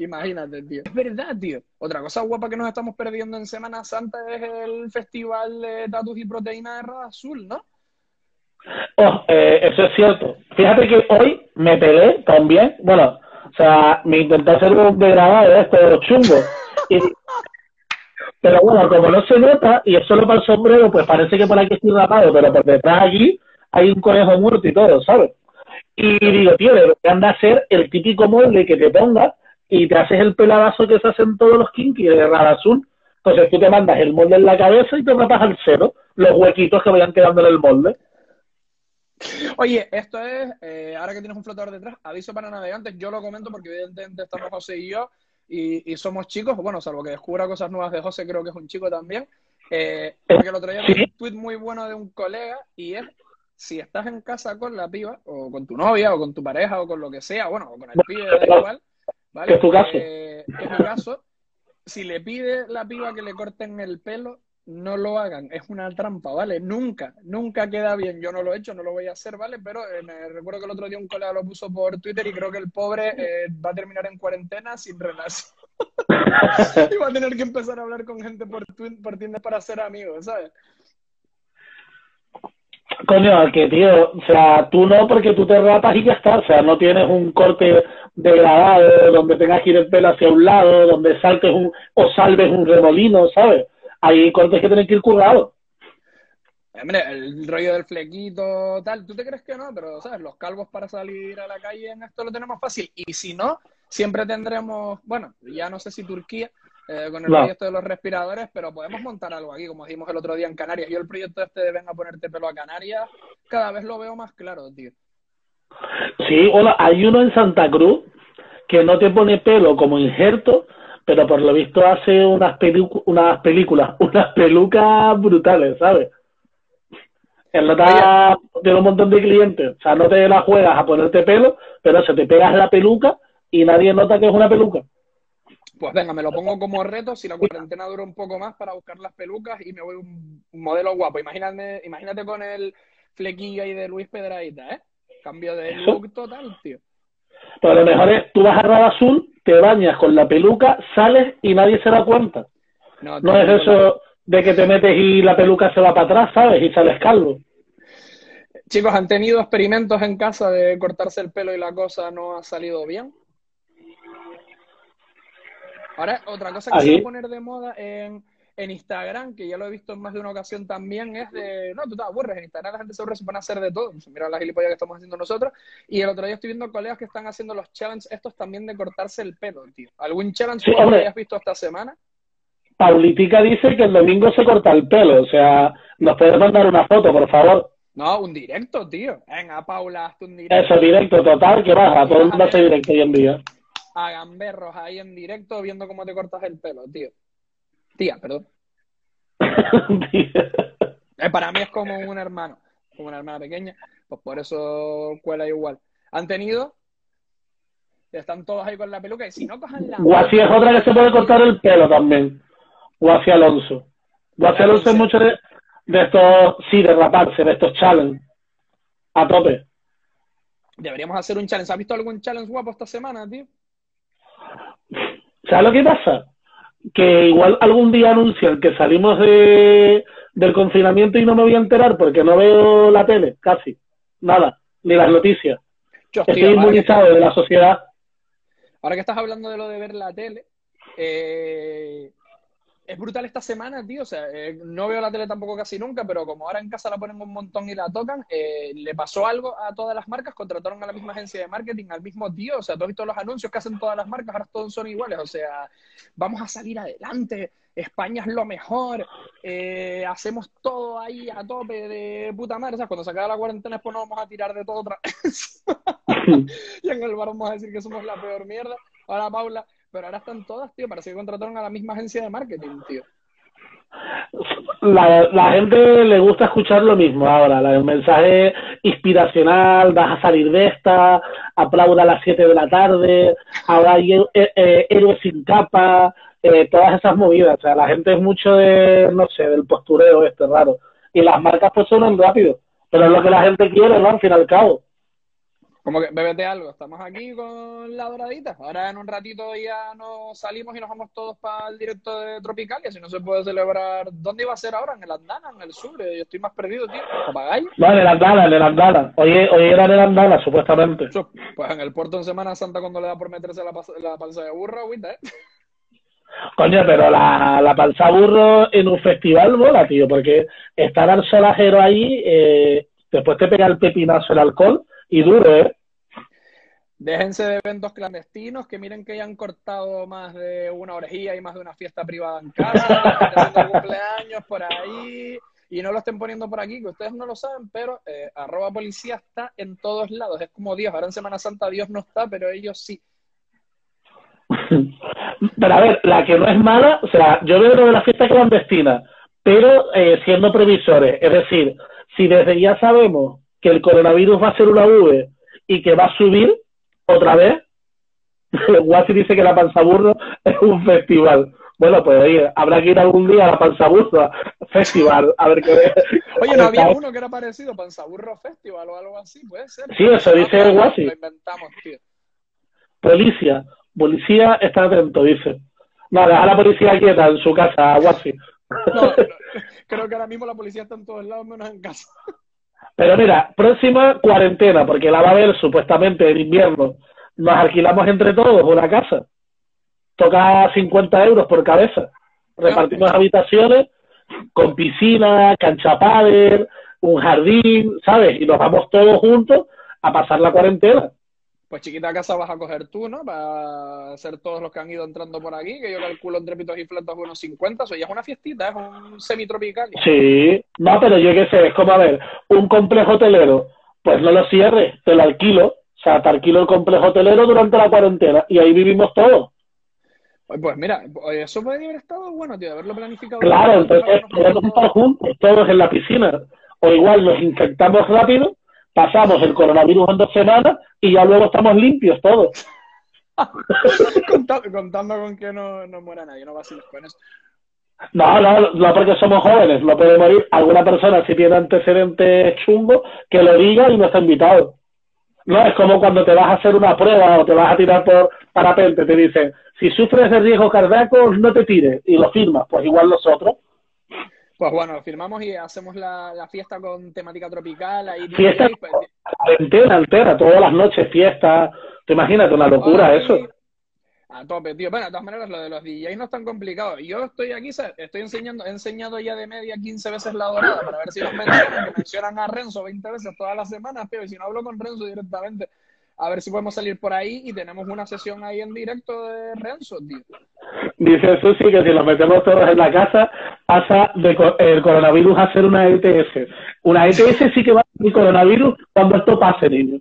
Imagínate, tío. Es verdad, tío. Otra cosa guapa que nos estamos perdiendo en Semana Santa es el festival de tatus y proteína de Rada Azul, ¿no? Oh, eh, eso es cierto. Fíjate que hoy me pegué también. Bueno, o sea, me intenté hacer un degradado de esto chungo. Y, pero bueno, como no se nota y es solo para el sombrero, pues parece que por aquí estoy rapado, pero por detrás aquí hay un conejo muerto y todo, ¿sabes? Y digo, tío, deberían de hacer el típico molde que te pongas y te haces el peladazo que se hacen todos los kinky de Rada Azul. Entonces tú te mandas el molde en la cabeza y te rapas al cero los huequitos que vayan quedando en el molde. Oye, esto es, eh, ahora que tienes un flotador detrás, aviso para navegantes, yo lo comento porque evidentemente estamos José y yo y, y somos chicos, bueno, salvo que descubra cosas nuevas de José, creo que es un chico también, eh, porque el otro día vi un tuit muy bueno de un colega y es, si estás en casa con la piba, o con tu novia, o con tu pareja, o con lo que sea, bueno, o con el pibe, da igual, ¿vale? Tu caso. Eh, es mi caso, si le pide la piba que le corten el pelo, no lo hagan, es una trampa, ¿vale? Nunca, nunca queda bien. Yo no lo he hecho, no lo voy a hacer, ¿vale? Pero eh, me recuerdo que el otro día un colega lo puso por Twitter y creo que el pobre eh, va a terminar en cuarentena sin relación. y va a tener que empezar a hablar con gente por, por Tinder para ser amigos, ¿sabes? Coño, que tío, o sea, tú no porque tú te rapas y ya está, o sea, no tienes un corte degradado donde tengas que ir el pelo hacia un lado, donde saltes un, o salves un remolino, ¿sabes? Hay cortes que tienen que ir currados. Hombre, el rollo del flequito, tal, ¿tú te crees que no? Pero, ¿sabes? Los calvos para salir a la calle en esto lo tenemos fácil. Y si no, siempre tendremos, bueno, ya no sé si Turquía, eh, con el No. proyecto de los respiradores, pero podemos montar algo aquí, como dijimos el otro día en Canarias. Yo el proyecto este de Venga a ponerte pelo a Canarias, cada vez lo veo más claro, tío. Sí, bueno, hay uno en Santa Cruz que no te pone pelo como injerto, pero por lo visto hace unas, unas películas, unas pelucas brutales, ¿sabes? Él no tiene un montón de clientes, o sea, no te la juegas a ponerte pelo, pero se te pegas la peluca y nadie nota que es una peluca. Pues venga, me lo pongo como reto si la cuarentena dura un poco más para buscar las pelucas y me voy un, un modelo guapo. Imagínate, imagínate con el flequillo ahí de Luis Pedraíta, ¿eh? Cambio de look total, tío. Pero lo mejor es, tú vas a Rada Azul, te bañas con la peluca, sales y nadie se da cuenta. No, No es eso de que te metes y la peluca se va para atrás, ¿sabes? Y sales calvo. Chicos, ¿han tenido experimentos en casa de cortarse el pelo y la cosa no ha salido bien? Ahora, otra cosa que se va a poner de moda en, en Instagram, que ya lo he visto en más de una ocasión también, es de, no, tú te aburres, en Instagram la gente se aburre, se pone a hacer de todo, mira la gilipollas que estamos haciendo nosotros, y el otro día estoy viendo colegas que están haciendo los challenges estos también de cortarse el pelo, tío. ¿Algún challenge Sí, que hayas visto esta semana? Paulitica dice que el domingo se corta el pelo, o sea, nos puedes mandar una foto, por favor. No, un directo, tío. Venga, Paula, hazte un directo. Eso, directo, total, que baja, todo el mundo hace directo hoy en día. a gamberros ahí en directo viendo cómo te cortas el pelo, tío. Tía, perdón. Eh, para mí es como un hermano, como una hermana pequeña, pues por eso cuela igual. ¿Han tenido? Están todos ahí con la peluca y si no cojan la... Guasi es otra que se puede cortar el pelo también. Guasi Alonso. Guasi Alonso es mucho de, de estos, sí, de raparse, de estos challenge. A tope. Deberíamos hacer un challenge. ¿Has visto algún challenge guapo esta semana, tío? ¿Sabes lo que pasa? Que igual algún día anuncian que salimos de, del confinamiento y no me voy a enterar porque no veo la tele, casi. Nada, ni las noticias. Estoy tío, ahora, que, inmunizado de la sociedad. ahora que estás hablando de lo de ver la tele, eh, es brutal esta semana, tío. O sea, eh, no veo la tele tampoco casi nunca, pero como ahora en casa la ponen un montón y la tocan, eh, le pasó algo a todas las marcas, contrataron a la misma agencia de marketing, al mismo tío. O sea, has visto los anuncios que hacen todas las marcas, ahora todos son iguales. O sea, vamos a salir adelante, España es lo mejor, eh, hacemos todo ahí a tope de puta madre. O sea, cuando se acabe la cuarentena, después nos vamos a tirar de todo otra vez. y en el bar vamos a decir que somos la peor mierda. Ahora, Paula, pero ahora están todas, tío, parece que contrataron a la misma agencia de marketing, tío. La, la gente le gusta escuchar lo mismo ahora, el mensaje inspiracional, vas a salir de esta, aplauda a las 7 de la tarde, ahora hay eh, eh, héroes sin capa, eh, todas esas movidas, o sea, la gente es mucho de, no sé, del postureo este raro, y las marcas pues suenan rápido, pero es lo que la gente quiere, ¿no? Al fin y al cabo. Como que, bébete algo, estamos aquí con la doradita. Ahora en un ratito ya nos salimos y nos vamos todos para el directo de Tropicalia. Si no se puede celebrar, ¿dónde iba a ser ahora? ¿En el Andana? ¿En el sur? Eh, Yo estoy más perdido, tío. ¿Papagayo? No, en el Andana, en el Andana. Hoy, hoy era en el Andana, supuestamente. Pues en el puerto en Semana Santa cuando le da por meterse la, la panza de burro, agüita, ¿eh? Coño, pero la, la panza burro en un festival mola, tío, porque estar al solajero ahí, eh, después te pega el pepinazo el alcohol y duro, ¿eh? Déjense de eventos clandestinos, que miren que ya han cortado más de una orejía y más de una fiesta privada en casa, cumpleaños por ahí, y no lo estén poniendo por aquí, que ustedes no lo saben, pero eh, arroba policía está en todos lados, es como Dios, ahora en Semana Santa Dios no está, pero ellos sí. Pero a ver, la que no es mala, o sea, yo veo lo de la fiesta clandestina, pero eh, siendo previsores, es decir, si desde ya sabemos que el coronavirus va a ser una V y que va a subir otra vez, Guasi dice que la panza burro es un festival. Bueno, pues oye, habrá que ir algún día a la panza burro festival, a ver qué Oye, no había uno que era parecido, Panzaburro Festival o algo así, puede ser. Sí, eso dice el Guasi. Lo inventamos, tío. Policía, policía está atento, dice. No, deja a la policía quieta en su casa, Guasi. No, no, creo que ahora mismo la policía está en todos lados menos en casa. Pero mira, próxima cuarentena, porque la va a haber supuestamente en invierno. Nos alquilamos entre todos una casa. Toca 50 euros por cabeza. Repartimos habitaciones con piscina, cancha pádel, un jardín, ¿sabes? Y nos vamos todos juntos a pasar la cuarentena. Pues chiquita casa vas a coger tú, ¿no? Para ser todos los que han ido entrando por aquí, que yo calculo entre pitos y flautas unos 50, eso ya es una fiestita, es un semitropical. Sí, no, pero yo qué sé, es como a ver, un complejo hotelero, pues no lo cierres, te lo alquilo, o sea, te alquilo el complejo hotelero durante la cuarentena y ahí vivimos todos. Pues, pues mira, eso puede haber estado bueno, tío, haberlo planificado. Claro, entonces podemos estar juntos, todos en la piscina. O igual nos infectamos rápido, pasamos el coronavirus en dos semanas y ya luego estamos limpios todos. Conta- contando con que no, no muera nadie, no vaciles con eso. No, no, no porque somos jóvenes, no puede morir alguna persona si tiene antecedentes chungos que lo diga y no está invitado. No, es como cuando te vas a hacer una prueba o te vas a tirar por parapente, te dicen, si sufres de riesgo cardíaco, no te tires, y lo firmas, pues igual nosotros. Pues bueno, firmamos y hacemos la, la fiesta con temática tropical. Ahí Fiesta DJs, pues, Entera, entera, todas las noches, fiestas, te imaginas, una locura eso. A tope, tío. Bueno, de todas maneras, lo de los DJs no es tan complicado. Yo estoy aquí, ¿sabes? estoy enseñando, he enseñado ya de media 15 veces la dorada para ver si nos mencionan, que mencionan a Renzo 20 veces todas las semanas, tío. Y si no hablo con Renzo directamente, a ver si podemos salir por ahí y tenemos una sesión ahí en directo de Renzo, tío. Dice Susi que si nos metemos todos en la casa, pasa de co- el coronavirus a ser una ETS. Una ETS sí que va a ser coronavirus cuando esto pase, niño.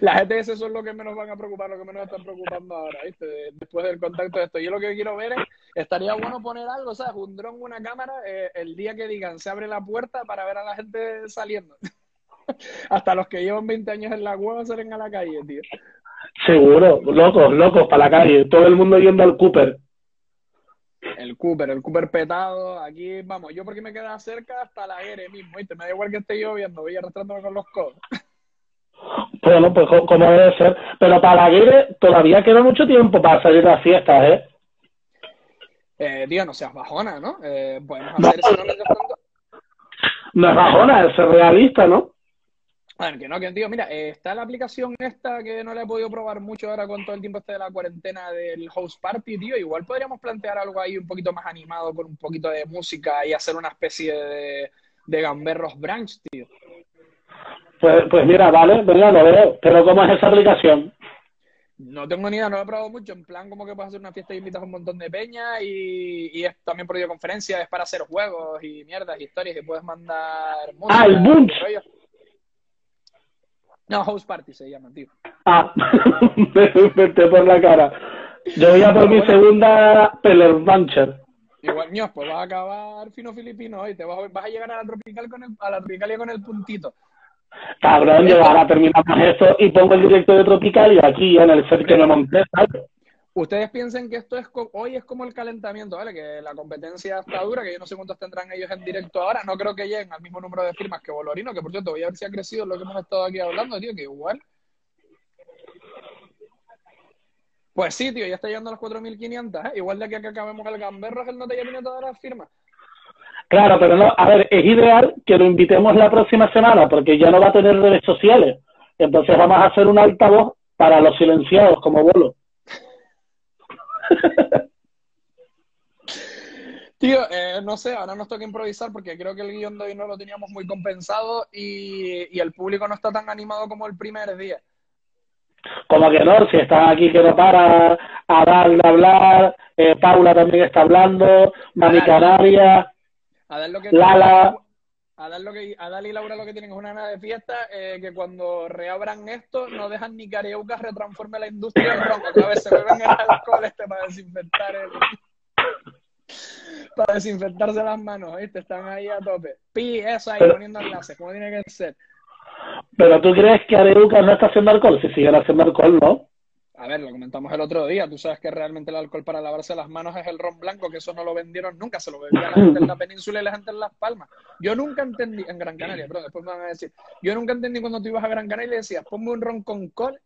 Las ETS son lo que menos van a preocupar, lo que menos están preocupando ahora, ¿viste? De- Después del contacto de esto. Yo lo que quiero ver es, estaría bueno poner algo, ¿sabes? Un dron, una cámara, eh, el día que digan, se abre la puerta para ver a la gente saliendo. Hasta los que llevan 20 años en la cueva salen a la calle, tío. Seguro, locos, locos, para la calle. Todo el mundo yendo al Cooper. El Cooper, el Cooper petado, aquí, vamos, yo porque me queda cerca hasta la R mismo, ¿viste? Me da igual que esté lloviendo, voy arrastrándome con los codos. Bueno, pues co- como debe ser. Pero para la guerra todavía queda mucho tiempo para salir a las fiestas, ¿eh? Eh, tío, no seas bajona, ¿no? Eh, podemos No. hacer eso mientras tanto. No es bajona, es ser realista, ¿no? Bueno, que no, que tío, mira, eh, está la aplicación esta que no la he podido probar mucho ahora con todo el tiempo este de la cuarentena del host party, tío. Igual podríamos plantear algo ahí un poquito más animado con un poquito de música y hacer una especie de, de gamberros branch, tío. Pues, pues mira, vale, venga, lo veo. Pero ¿cómo es esa aplicación? No tengo ni idea, no lo he probado mucho. En plan, como que puedes hacer una fiesta y invitas a un montón de peña y, y es también por videoconferencia, es para hacer juegos y mierdas, historias y puedes mandar música. Ah, el Bunch. y. No, host party se llama, tío. Ah, me inventé por la cara. Yo voy a por mi segunda Pelerbancher. Igual, ños, pues vas a acabar fino filipino y te vas, a- vas a llegar a la tropical con el, a la tropicalia con el puntito. Cabrón, yo ahora terminamos esto y pongo el directo de Tropical y aquí en el set que me monté, ¿sabes? Ustedes piensen que esto es hoy es como el calentamiento, ¿vale? Que la competencia está dura, que yo no sé cuántos tendrán ellos en directo ahora. No creo que lleguen al mismo número de firmas que Bolorino, que por cierto, voy a ver si ha crecido lo que hemos estado aquí hablando, tío, que igual. Pues sí, tío, ya está llegando a las 4.500, ¿eh? Igual de aquí a que acabemos el gamberro, él no te ya tiene todas las firmas. Claro, pero no, a ver, es ideal que lo invitemos la próxima semana porque ya no va a tener redes sociales. Entonces vamos a hacer un altavoz para los silenciados como bolo. Tío, eh, no sé, ahora nos toca improvisar porque creo que el guion de hoy no lo teníamos muy compensado y, y el público no está tan animado como el primer día. Como que no, si están aquí que no para a darle a hablar, eh, Paula también está hablando, Mami Canaria, Lala. A dar lo que y Laura lo que tienen es una nada de fiesta eh, que cuando reabran esto no dejan ni Careucas retransforme la industria en ron. Otra vez se beben el alcohol este para desinfectar el para desinfectarse las manos, ¿viste? Están ahí a tope. Pi, eso ahí, Pero- poniendo enlaces, como tiene que ser. pero tú crees que Areuca no está haciendo alcohol, si siguen haciendo alcohol, ¿no? A ver, lo comentamos el otro día. Tú sabes que realmente el alcohol para lavarse las manos es el ron blanco, que eso no lo vendieron nunca. Se lo bebía la gente en la península y la gente en Las Palmas. Yo nunca entendí, en Gran Canaria, pero después me van a decir. Yo nunca entendí cuando tú ibas a Gran Canaria y le decías, ponme un ron con col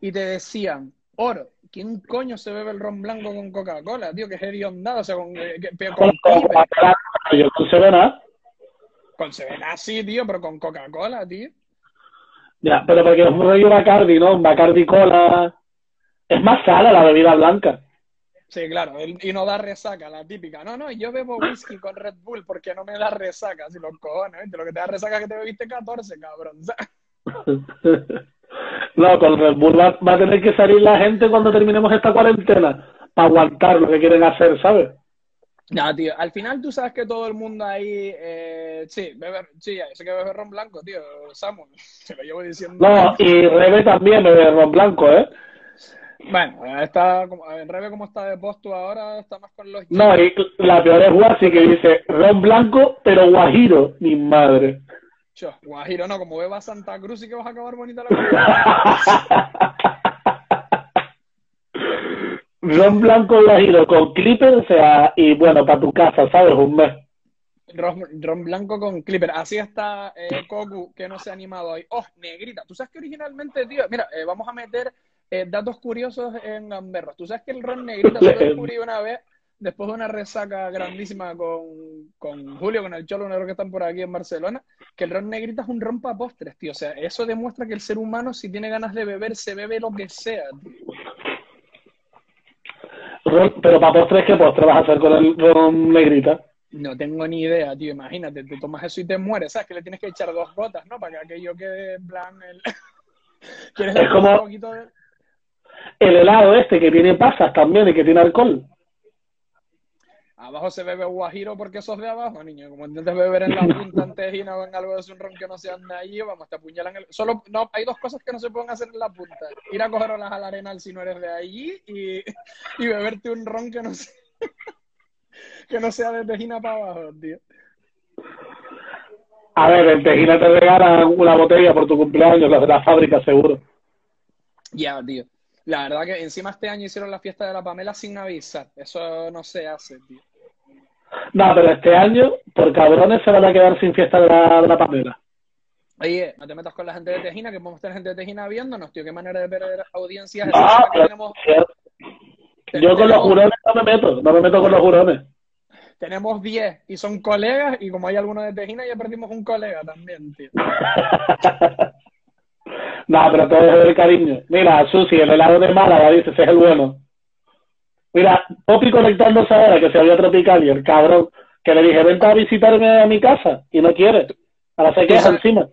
y te decían, oro. ¿Quién coño se bebe el ron blanco con Coca-Cola, tío? Que es hediondado, o sea, con, eh, con. Yo no sé nada. Con se ven así, tío, pero con Coca-Cola, tío. Ya, pero porque es un rollo Bacardi, ¿no? Bacardi cola. Es más cara la bebida blanca. Sí, claro, y no da resaca, la típica. No, no, yo bebo whisky con Red Bull porque no me da resaca, si los cojones, ¿viste? Lo que te da resaca es que te bebiste 14, cabrón. No, con Red Bull va, va a tener que salir la gente cuando terminemos esta cuarentena para aguantar lo que quieren hacer, ¿sabes? Ya, tío, al final tú sabes que todo el mundo ahí, eh, sí, bebe, sí, sé que bebe ron blanco, tío, Samuel, se lo llevo diciendo. No, y Rebe también bebe ron blanco, ¿eh? Bueno, está, en Rebe como está de posto ahora, está más con los... No, y la peor es Guasi que dice ron blanco, pero guajiro, mi madre. Cho, Guajiro, no, como beba Santa Cruz y que vas a acabar bonita la cosa. Ron blanco guajiro con clipper, o sea, y bueno, para tu casa, ¿sabes? Un mes. Ron, ron blanco con clipper. Así está eh, Koku, que no se ha animado hoy. Oh, negrita. Tú sabes que originalmente, tío, mira, eh, vamos a meter eh, datos curiosos en gamberros. Tú sabes que el ron negrita se lo descubrí una vez después de una resaca grandísima con, con Julio, con el Cholo Negro que están por aquí en Barcelona, que el ron negrita es un ron para postres, tío. O sea, eso demuestra que el ser humano, si tiene ganas de beber, se bebe lo que sea, tío. Ron- pero para postres, ¿qué postre vas a hacer con el ron negrita? No tengo ni idea, tío. Imagínate, te tomas eso y te mueres, ¿sabes? Que le tienes que echar dos gotas, ¿no? Para que aquello quede en plan. El... ¿Quieres Es como- un poquito de.? El helado este que tiene pasas también y que tiene alcohol. Abajo se bebe guajiro porque sos de abajo, niño. Como intentes beber en la punta en tejina o en algo de un ron que no sean de allí, vamos, te apuñalan el... Solo, no, hay dos cosas que no se pueden hacer en la punta. Ir a coger olas al arenal si no eres de allí y, y beberte un ron que no sea, que no sea de tejina para abajo, tío. A ver, en Tejina te regalan una botella por tu cumpleaños, los de la fábrica, seguro. Ya, tío. La verdad que encima este año hicieron la fiesta de la Pamela sin avisar. Eso no se hace, tío. No, pero este año, por cabrones, se van a quedar sin fiesta de la, de la Pamela. Oye, no te metas con la gente de Tejina, que podemos tener gente de Tejina viéndonos, tío. Qué manera de perder audiencias. Ah, que pero- tenemos, Yo con los jurones no me meto, no me meto con los jurones. Tenemos 10 y son colegas, y como hay algunos de Tejina, ya perdimos un colega también, tío. no, pero todo es del cariño. Mira, Susi, el helado de Málaga, dice, ese es el bueno. Mira, Poppy conectándose ahora, que se había tropical, y el cabrón, que le dije, vente a visitarme a mi casa, y no quiere. Ahora se queja encima.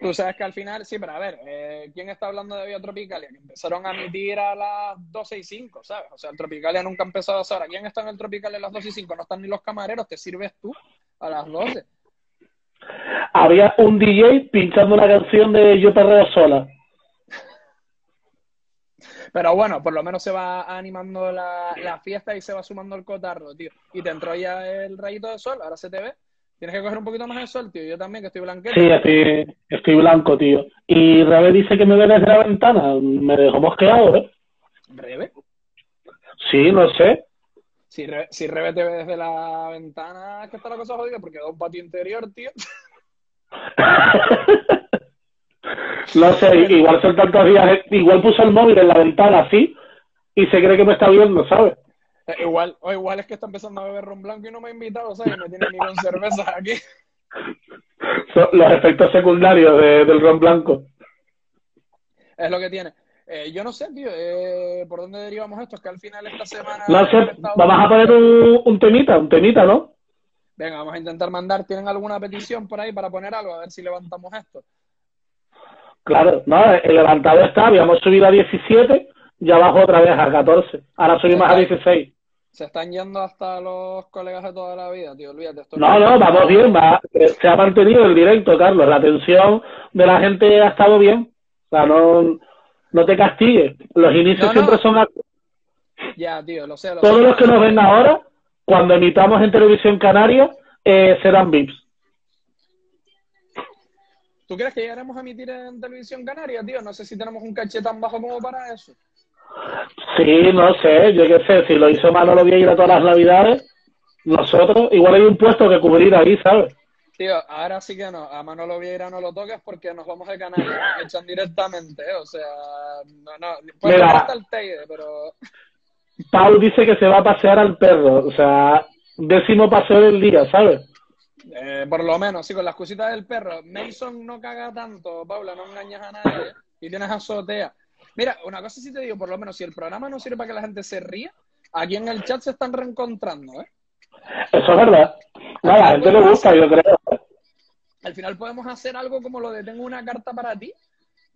Tú sabes que al final, sí, pero a ver, eh, ¿quién está hablando de Vía Tropicalia? Que empezaron a emitir a las 12 y 5, ¿sabes? O sea, el Tropicalia nunca ha empezado a esa hora. ¿Quién está en el Tropicalia a las 12 y 5? No están ni los camareros, te sirves tú a las 12. Había un DJ pinchando una canción de Yo Perreo Sola. Pero bueno, por lo menos se va animando la, la fiesta y se va sumando el cotarro, tío. Y te entró ya el rayito de sol, ahora se te ve. Tienes que coger un poquito más de sol, tío. Yo también, que estoy blanquete. Sí, estoy, estoy blanco, tío. Y Rebe dice que me ve desde la ventana. Me dejó mosqueado, ¿eh? Rebe. Sí, no sé. Si, Re- si Rebe te ve desde la ventana, es que está la cosa jodida porque da un patio interior, tío. No sé, igual son tantos días. Igual puso el móvil en la ventana así y se cree que me está viendo, ¿sabes? Eh, igual, o igual es que está empezando a beber ron blanco y no me ha invitado, ¿sabes? Me tiene ni con cervezas aquí. Son los efectos secundarios de- del ron blanco. Es lo que tiene. Eh, yo no sé, tío, eh, por dónde derivamos esto. Es que al final esta semana. No sé, vamos a poner un, un temita, un temita, ¿no? Venga, vamos a intentar mandar. ¿Tienen alguna petición por ahí para poner algo? A ver si levantamos esto. Claro, no, el levantado está, habíamos subido a 17, ya bajo otra vez a 14. Ahora subimos a 16. Se están yendo hasta los colegas de toda la vida, tío. Olvídate. Esto No, no, vamos bien, va, se ha mantenido el directo, Carlos. La atención de la gente ha estado bien. O sea, no, no te castigues. Los inicios No, no. siempre son... Ya, tío, lo sé. Lo Todos sé. los que nos ven ahora, cuando emitamos en televisión canaria, eh, serán VIPs. ¿Tú crees que llegaremos a emitir en televisión canaria, tío? No sé si tenemos un caché tan bajo como para eso. Sí, no sé, yo qué sé, si lo hizo Manolo Vieira todas las navidades, nosotros, igual hay un puesto que cubrir ahí, ¿sabes? Tío, ahora sí que no. A Manolo Vieira no lo toques porque nos vamos de Canarias. Echan directamente, ¿eh? O sea, no, no. Pues Mira. el Teide, pero. Pau dice que se va a pasear al perro, o sea, décimo paseo del día, ¿sabes? eh, por lo menos, sí, con las cositas del perro. Mason no caga tanto, Paula, no engañas a nadie. Y tienes azotea. Mira, una cosa sí te digo, por lo menos, si el programa no sirve para que la gente se ría, aquí en el chat se están reencontrando, ¿eh? Eso es verdad. No, a la gente le gusta, yo creo. Al final podemos hacer algo como lo de tengo una carta para ti,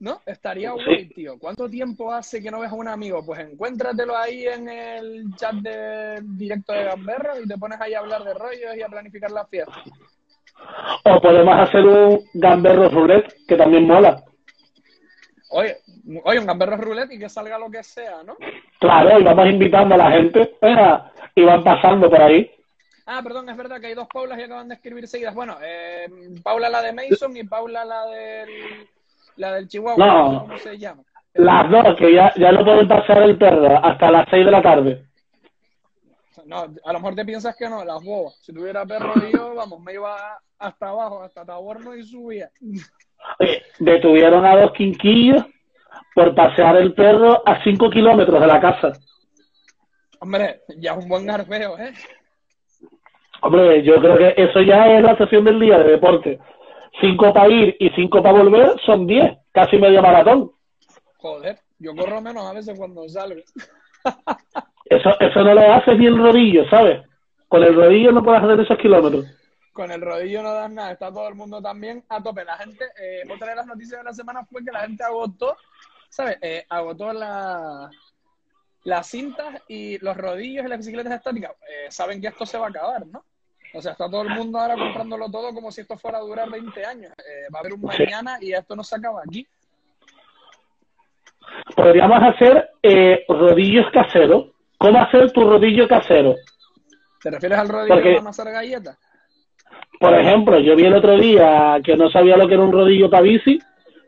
¿no? Estaría guay, tío. ¿Cuánto tiempo hace que no ves a un amigo? Pues encuéntratelo ahí en el chat de directo de Gamberro y te pones ahí a hablar de rollos y a planificar la fiesta. O podemos hacer un gamberro roulette, que también mola. Oye, oye, un Gamberro roulette y que salga lo que sea, ¿no? Claro, y vamos invitando a la gente, venga, y van pasando por ahí. Ah, perdón, es verdad que hay dos Paulas y acaban de escribir seguidas. Bueno, eh, Paula la de Mason y Paula la del, la del Chihuahua, No. sé cómo se llama. Las dos, que ya, ya no pueden pasear el perro hasta las 6 de la tarde. No, a lo mejor te piensas que no, las bobas. Si tuviera perro yo, vamos, me iba hasta abajo, hasta Taborno y subía. Oye, detuvieron a dos quinquillos por pasear el perro a 5 kilómetros de la casa. Hombre, ya es un buen garbeo, ¿eh? Hombre, yo creo que eso ya es la sesión del día de deporte. Cinco para ir y cinco para volver son 10, casi medio maratón. Joder, yo corro menos a veces cuando salgo. Eso, eso no lo haces ni el rodillo, ¿sabes? Con el rodillo no puedes hacer esos kilómetros. Con el rodillo no das nada, está todo el mundo también a tope. La gente, eh, otra de las noticias de la semana fue que la gente agotó, ¿sabes? Eh, agotó la, las cintas y los rodillos y las bicicletas estáticas. Eh, saben que esto se va a acabar, ¿no? O sea, está todo el mundo ahora comprándolo todo como si esto fuera a durar 20 años. Eh, va a haber un mañana y esto no se acaba aquí. Podríamos hacer eh, rodillos caseros. ¿Cómo hacer tu rodillo casero? ¿Te refieres al rodillo Porque- para amasar galletas? Por ejemplo, yo vi el otro día que no sabía lo que era un rodillo para bici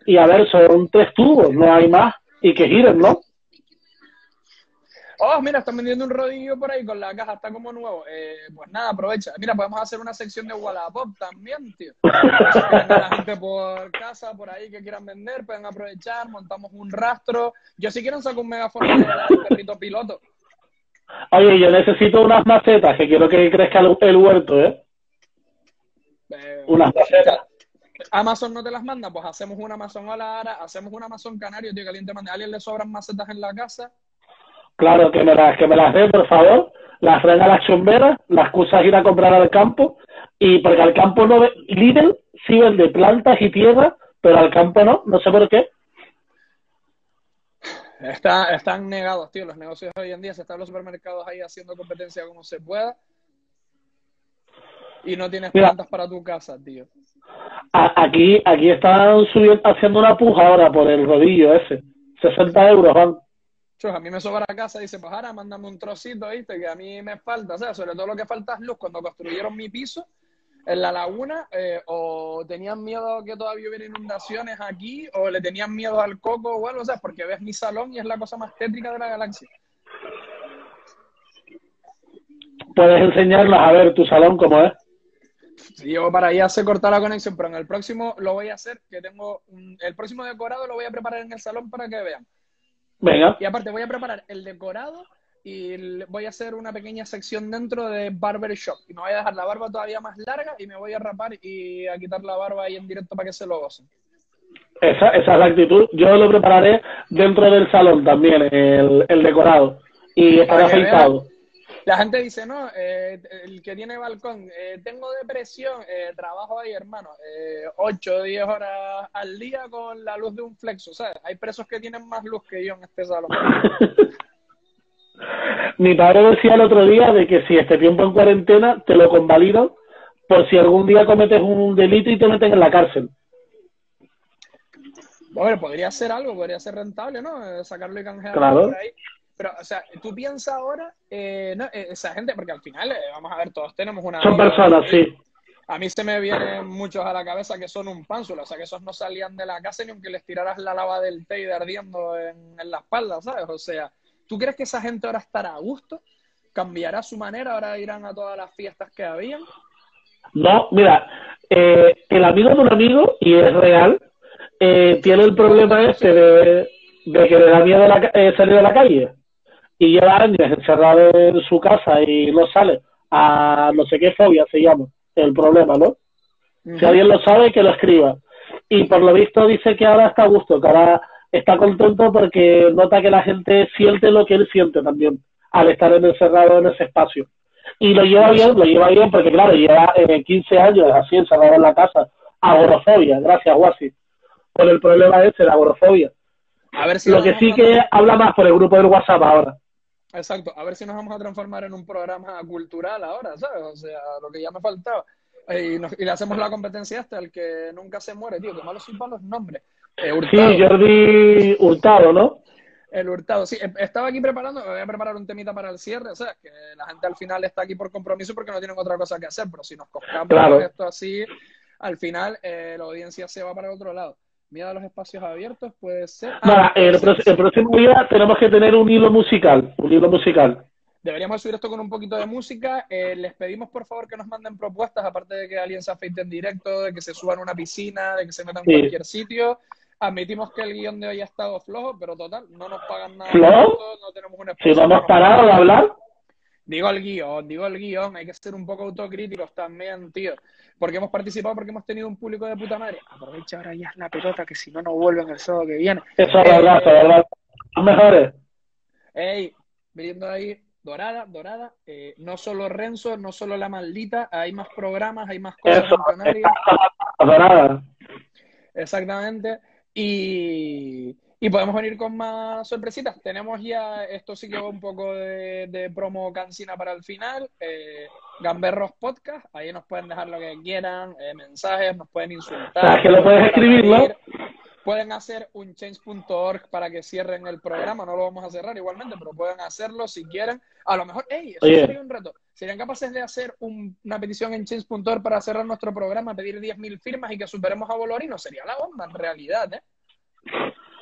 y a ver, son tres tubos, no hay más y que giren, ¿no? Oh, mira, están vendiendo un rodillo por ahí con la caja, está como nuevo. Eh, pues nada, aprovecha. Mira, podemos hacer una sección de Wallapop también, tío. La gente por casa, por ahí que quieran vender, pueden aprovechar, montamos un rastro. Yo si quieren saco un megáfono del perrito piloto. Oye, yo necesito unas macetas que quiero que crezca el, el huerto, ¿eh? Eh, Unas macetas. Amazon no te las manda, pues hacemos un Amazon a la ara, hacemos un Amazon canario, tío, caliente manda. ¿A alguien le sobran macetas en la casa? Claro, que me las, que me las dé, por favor. Las traen a las chomberas, las cosas ir a comprar al campo. Y porque al campo no ve, Lidl sí vende plantas y tierra, pero al campo no, no sé por qué. Está, están negados, tío. Los negocios hoy en día se están los supermercados ahí haciendo competencia como se pueda. Y no tienes Mira. plantas para tu casa, tío. Aquí, aquí están subiendo, haciendo una puja ahora por el rodillo ese. 60 euros van. Chus, a mí me sobra casa, dice, pues ahora mándame un trocito, ¿viste? Que a mí me falta, o sea, sobre todo lo que falta es luz. Cuando construyeron mi piso en la laguna, eh, o tenían miedo que todavía hubiera inundaciones aquí, o le tenían miedo al coco o algo, o sea, porque ves mi salón y es la cosa más tétrica de la galaxia. Puedes enseñarlas a ver tu salón como es. Yo para allá se corta la conexión, pero en el próximo lo voy a hacer, que tengo el próximo decorado lo voy a preparar en el salón para que vean. Venga, Y aparte voy a preparar el decorado y voy a hacer una pequeña sección dentro de Barber Shop. Y me voy a dejar la barba todavía más larga y me voy a rapar y a quitar la barba ahí en directo para que se lo gocen. esa, esa es la actitud. Yo lo prepararé dentro del salón también, el, el decorado. Y que afeitado. La gente dice, no, eh, el que tiene balcón, eh, tengo depresión, eh, trabajo ahí, hermano, eh, 8 o 10 horas al día con la luz de un flexo, ¿sabes? Hay presos que tienen más luz que yo en este salón. Mi padre decía el otro día de que si este tiempo en cuarentena te lo convalidan por si algún día cometes un delito y te meten en la cárcel. Bueno, podría ser algo, podría ser rentable, ¿no? Eh, Sacarlo y canjearlo Claro. por ahí. Pero, o sea, tú piensas ahora, eh, no, eh, esa gente, porque al final, eh, vamos a ver, todos tenemos una... Son personas, sí. A mí se me vienen muchos a la cabeza que son un pánzulo, o sea, que esos no salían de la casa ni aunque les tiraras la lava del té y de ardiendo en, en la espalda, ¿sabes? O sea, ¿tú crees que esa gente ahora estará a gusto? ¿Cambiará su manera? ¿Ahora irán a todas las fiestas que habían? No, mira, eh, el amigo de un amigo, y es real, eh, tiene el problema este de, de que le da miedo la eh, salir a la calle. Y lleva años encerrado en su casa y no sale. A no sé qué fobia se llama el problema, ¿no? Si alguien lo sabe, que lo escriba. Y por lo visto dice que ahora está a gusto, que ahora está contento porque nota que la gente siente lo que él siente también al estar en- encerrado en ese espacio. Y lo lleva bien, lo lleva bien porque, claro, lleva eh, 15 años así encerrado en la casa. Agorofobia, gracias, Guasi. Por el problema ese, la agorofobia. A ver si Lo que sí que habla más por el grupo del WhatsApp ahora. Exacto, a ver si nos vamos a transformar en un programa cultural ahora, ¿sabes? O sea, lo que ya me faltaba. Eh, Y, nos- y le hacemos la competencia hasta el que nunca se muere, tío, que malos soy para los nombres. Eh, Sí, Jordi Hurtado, ¿no? el Hurtado, sí, eh, estaba aquí preparando, me voy a preparar un temita para el cierre, o sea, que la gente al final está aquí por compromiso porque no tienen otra cosa que hacer, pero si nos cogemos Claro. esto así, al final eh, la audiencia se va para otro lado. Miedo a los espacios abiertos puede ser. Ah, el, próximo día tenemos que tener un hilo musical. Un hilo musical. Deberíamos subir esto con un poquito de música. Eh, les pedimos por favor que nos manden propuestas, aparte de que alguien se afeite en directo, de que se suban a una piscina, de que se metan en Sí. cualquier sitio. Admitimos que el guion de hoy ha estado flojo, pero total, no nos pagan nada. ¿Flojo? No tenemos un Si no hemos parado de hablar, Digo el guion, digo el guion, hay que ser un poco autocríticos también, tío. Porque hemos participado, porque hemos tenido un público de puta madre. Aprovecha ahora ya la pelota, que si no, no vuelven el sábado que viene. eso es verdad, eso es verdad. Los mejores. Ey, viendo ahí, dorada, dorada. eh, no solo Renzo, no solo La Maldita, hay más programas, hay más cosas Eso, en Canarias. Adorada. Exactamente. Y, y podemos venir con más sorpresitas. Tenemos ya, esto sí que va un poco de, de promo cancina para el final. eh, Gamberros Podcast, ahí nos pueden dejar lo que quieran, eh, mensajes, nos pueden insultar. O sea, que lo puedes pueden escribir, ¿no? reír. Pueden hacer un change.org para que cierren el programa, no lo vamos a cerrar igualmente, pero pueden hacerlo si quieren. A lo mejor, ey, eso Oye. sería un reto. ¿Serían capaces de hacer un- una petición en change.org para cerrar nuestro programa, pedir 10.000 firmas y que superemos a Bolorino? Sería la bomba, en realidad, ¿eh?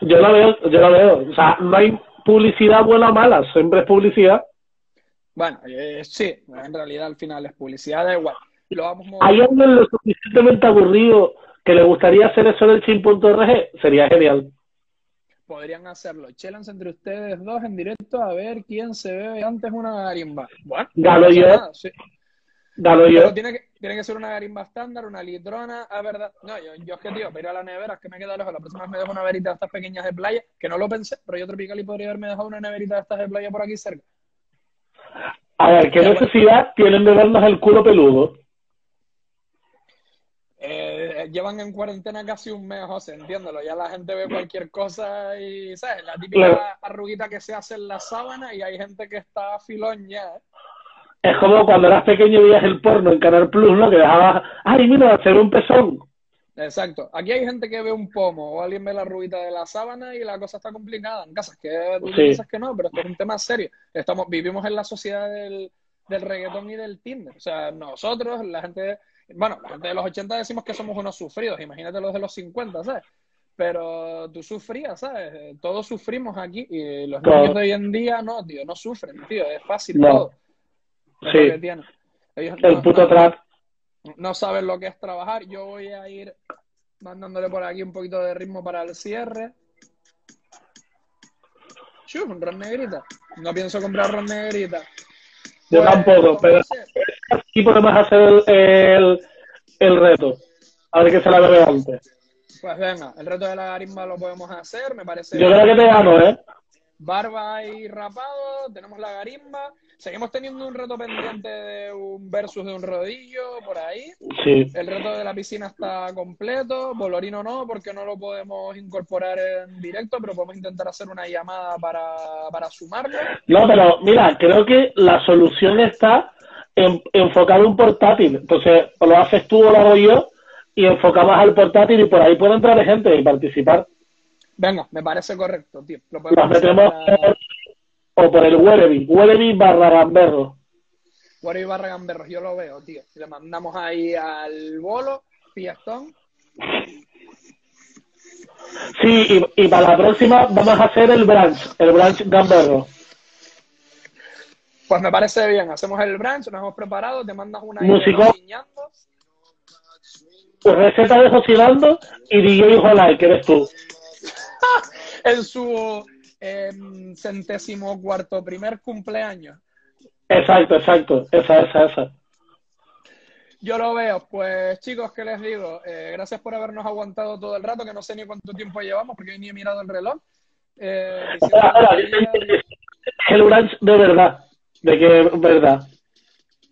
Yo la veo, yo la veo. O sea, no hay publicidad buena o mala, siempre es publicidad. Bueno, eh, sí, en realidad al final es publicidad, da igual. Lo vamos a ¿Hay alguien lo suficientemente aburrido que le gustaría hacer eso del chin.org? Sería genial. podrían hacerlo. Challenge entre ustedes dos en directo a ver quién se bebe antes una garimba. Bueno, Galo no pasa yo. nada, sí. Yo. Pero tiene que, tiene que ser una garimba estándar, una litrona, a verdad. No, yo, yo es que, tío, para ir a la nevera, es que me queda lejos. La próxima vez me dejo una neverita de estas pequeñas de playa, que no lo pensé, pero yo Tropical y podría haberme dejado una neverita de estas de playa por aquí cerca. A ver, ¿qué necesidad tienen de vernos el culo peludo? Eh, llevan en cuarentena casi un mes, José, entiéndelo. Ya la gente ve cualquier cosa y, ¿sabes? La típica Claro. arruguita que se hace en la sábana y hay gente que está filón ya, ¿eh? Es como cuando eras pequeño y veías el porno en Canal Plus, ¿no? Que dejabas, ay, mira, se ve un pezón. Exacto. Aquí hay gente que ve un pomo o alguien ve la arruguita de la sábana y la cosa está complicada en casa. Es que tú Sí. piensas que no, pero esto es un tema serio. Estamos, vivimos en la sociedad del, del reggaetón y del Tinder. O sea, nosotros, la gente, bueno, la gente de los 80 decimos que somos unos sufridos. Imagínate los de los 50, ¿sabes? Pero tú sufrías, ¿sabes? Todos sufrimos aquí y los Claro. niños de hoy en día no, tío, no sufren, tío. Es fácil No. todo. Sí. que. Ellos El no- puto no- trap. no saben lo que es trabajar. Yo voy a ir mandándole por aquí un poquito de ritmo para el cierre. Chuf, un ron negrita. No pienso comprar ron negrita. Yo Pues, tampoco, pero aquí podemos hacer el, el, el reto. A ver qué se la bebe antes. Pues venga, el reto de la garimba lo podemos hacer, me parece. Yo creo que te gano, ¿eh? Barba y rapado, tenemos la garimba. Seguimos teniendo un reto pendiente de un versus de un rodillo por ahí. Sí. El reto de la piscina está completo, Bolorino no, porque no lo podemos incorporar en directo, pero podemos intentar hacer una llamada para, para sumarlo. No, pero mira, creo que la solución está en enfocar un portátil. Entonces, o lo haces tú o lo hago yo y enfocamos al portátil y por ahí puede entrar gente y participar. Venga, me parece correcto, tío. Lo podemos metemos por, o por el Werevi. Werevi barra gamberro. Guaro y Barra Gamberros, yo lo veo, tío. Le mandamos ahí al bolo, fiestón. Sí, y, y para la próxima vamos a hacer el branch, el branch gamberro. Pues me parece bien, hacemos el brunch, nos hemos preparado, te mandas una Músico. Pues receta de cocinando y DJ Jolai, que eres tú. en su centésimo cuarto primer cumpleaños. Exacto, exacto. Esa, esa, esa. Yo lo veo. Pues chicos, ¿qué les digo? Eh, gracias por habernos aguantado todo el rato, que no sé ni cuánto tiempo llevamos porque hoy ni he mirado el reloj. Eh, Ahora, ahora, el branch de verdad. De que es verdad.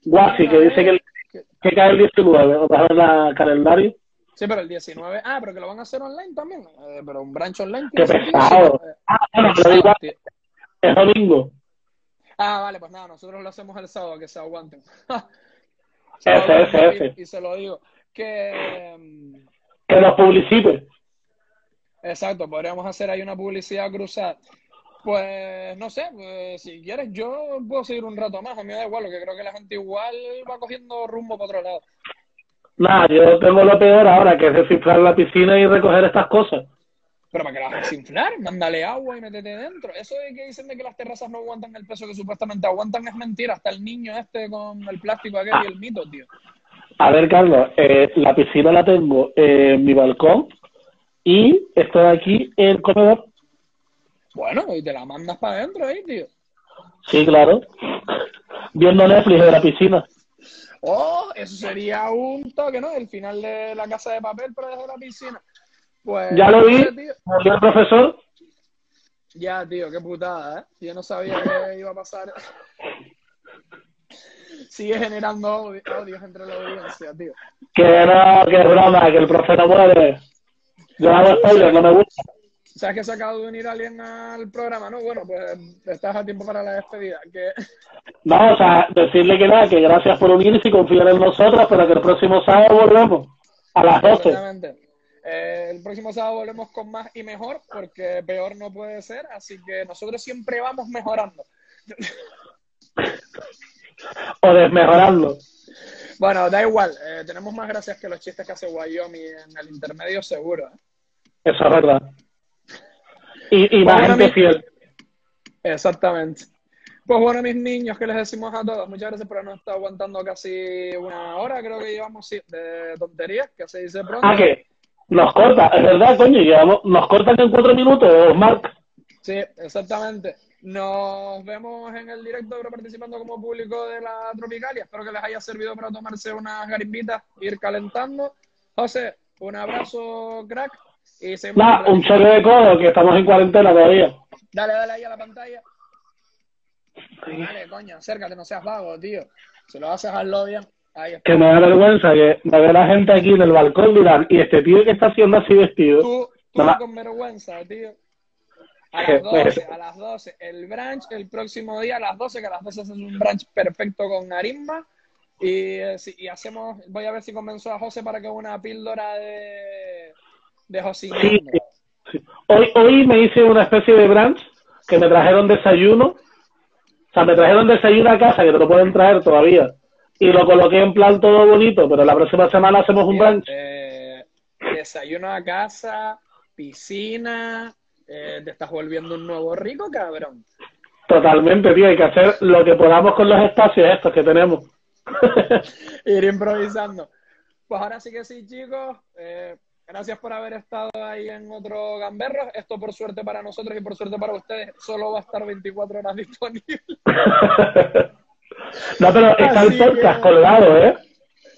Guasi, que dice que, que cae el 19. Vamos a ver la calendario. Sí, pero el 19. Ah, pero que lo van a hacer online también. Eh, pero un branch online. Qué sentido, pesado. Eh, Ah, bueno, pero igual. Es domingo. Ah, vale, pues nada, nosotros lo hacemos el sábado, que se aguanten. Sábado ese, y- ese. Y se lo digo. Que. mm, Que nos publicite. Exacto, podríamos hacer ahí una publicidad cruzada. Pues no sé, pues, si quieres, yo puedo seguir un rato más. A mí me da igual, lo que creo que la gente igual va cogiendo rumbo para otro lado. Nada, yo tengo lo peor ahora, que es desinflar la piscina y recoger estas cosas. Pero para que la vas a desinflar, mándale agua y métete dentro. Eso de que dicen de que las terrazas no aguantan el peso que supuestamente aguantan es mentira. Hasta el niño este con el plástico aquel y el mito, tío. A ver, Carlos, eh, la piscina la tengo en mi balcón y estoy aquí en el comedor. Bueno, y te la mandas para adentro ahí, tío. Sí, claro. Viendo Netflix de la piscina. Oh, eso sería un toque, ¿no? El final de la casa de papel, pero desde la piscina. Pues, Ya lo vi, volvió el profesor. Ya, tío, qué putada, ¿eh? Yo no sabía que iba a pasar. Sigue generando odio- odios entre la audiencia, tío. Que no, que broma, que el profe no muere. Yo hago no me gusta. ¿Sabes que se acaba de unir alguien al programa, no? Bueno, pues estás a tiempo para la despedida. Que No, o sea, decirle que nada, que gracias por unirse y confiar en nosotros, pero que el próximo sábado volvemos a las 12. Exactamente. Eh, el próximo sábado volvemos con más y mejor, porque peor no puede ser, así que nosotros siempre vamos mejorando. O desmejorarlo. Bueno, da igual, eh, tenemos más gracias que los chistes que hace Wyoming en el intermedio, seguro. ¿eh? Eso es verdad. Y, y más Bueno, gente fiel. Exactamente. Pues bueno, mis niños, ¿qué les decimos a todos? Muchas gracias por habernos estado aguantando casi una hora, creo que llevamos sí, de tonterías, que se dice pronto. Ah, que nos corta, es verdad, coño, llevamos, nos cortan en cuatro minutos, Mark. Sí, exactamente. Nos vemos en el directo, pero participando como público de la Tropicalia. Espero que les haya servido para tomarse unas garimbitas, ir calentando. José, un abrazo, crack. Un choque de codo, que estamos en cuarentena todavía. Dale, dale ahí a la pantalla. Dale, coño, acércate, no seas vago, tío. Si lo haces, hazlo bien. Ahí está. Que me da vergüenza que me ve la gente aquí en el balcón dirán, ¿y este tío que está haciendo así vestido? Tú, tú Mamá. con vergüenza, tío. A las 12, a las 12. El brunch el próximo día a las 12, que a las 12 es un brunch perfecto con arisma. Y, eh, sí, y hacemos, voy a ver si convenzo a José para que haga una píldora de, de José. Sí. Hoy, hoy me hice una especie de brunch que me trajeron desayuno. O sea, me trajeron desayuno a casa, que te lo pueden traer todavía. Y lo coloqué en plan todo bonito, pero la próxima semana hacemos un brunch. eh, desayuno a casa, piscina, eh, te estás volviendo un nuevo rico, cabrón. Totalmente, tío. Hay que hacer lo que podamos con los espacios estos que tenemos. Ir improvisando. Pues ahora sí que sí, chicos. Eh, gracias por haber estado ahí en otro Gamberro. Esto por suerte para nosotros y por suerte para ustedes solo va a estar 24 horas disponible. no, pero está Así el podcast que- colgado, ¿eh?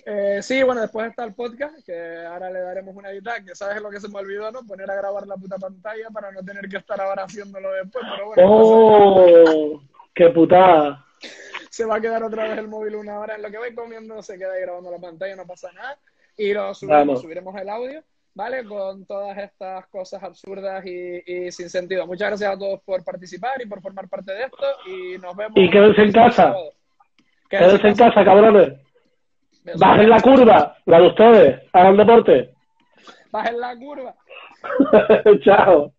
Eh, sí, bueno, después está el podcast, que ahora le daremos una editada, que sabes lo que se me olvidó, ¿no? Poner a grabar la puta pantalla para no tener que estar ahora haciéndolo después, pero bueno, ¡Oh! ¡Qué putada! se va a quedar otra vez el móvil una hora en lo que voy comiendo, se queda ahí grabando la pantalla, no pasa nada. Y lo subimos, Vamos. subiremos el audio, ¿vale? Con todas estas cosas absurdas y, y sin sentido. Muchas gracias a todos por participar y por formar parte de esto y nos vemos. Y quédense en casa. Quédense en casa, cabrones. Bajen la curva, la de ustedes. Hagan deporte. Bajen la curva. Chao.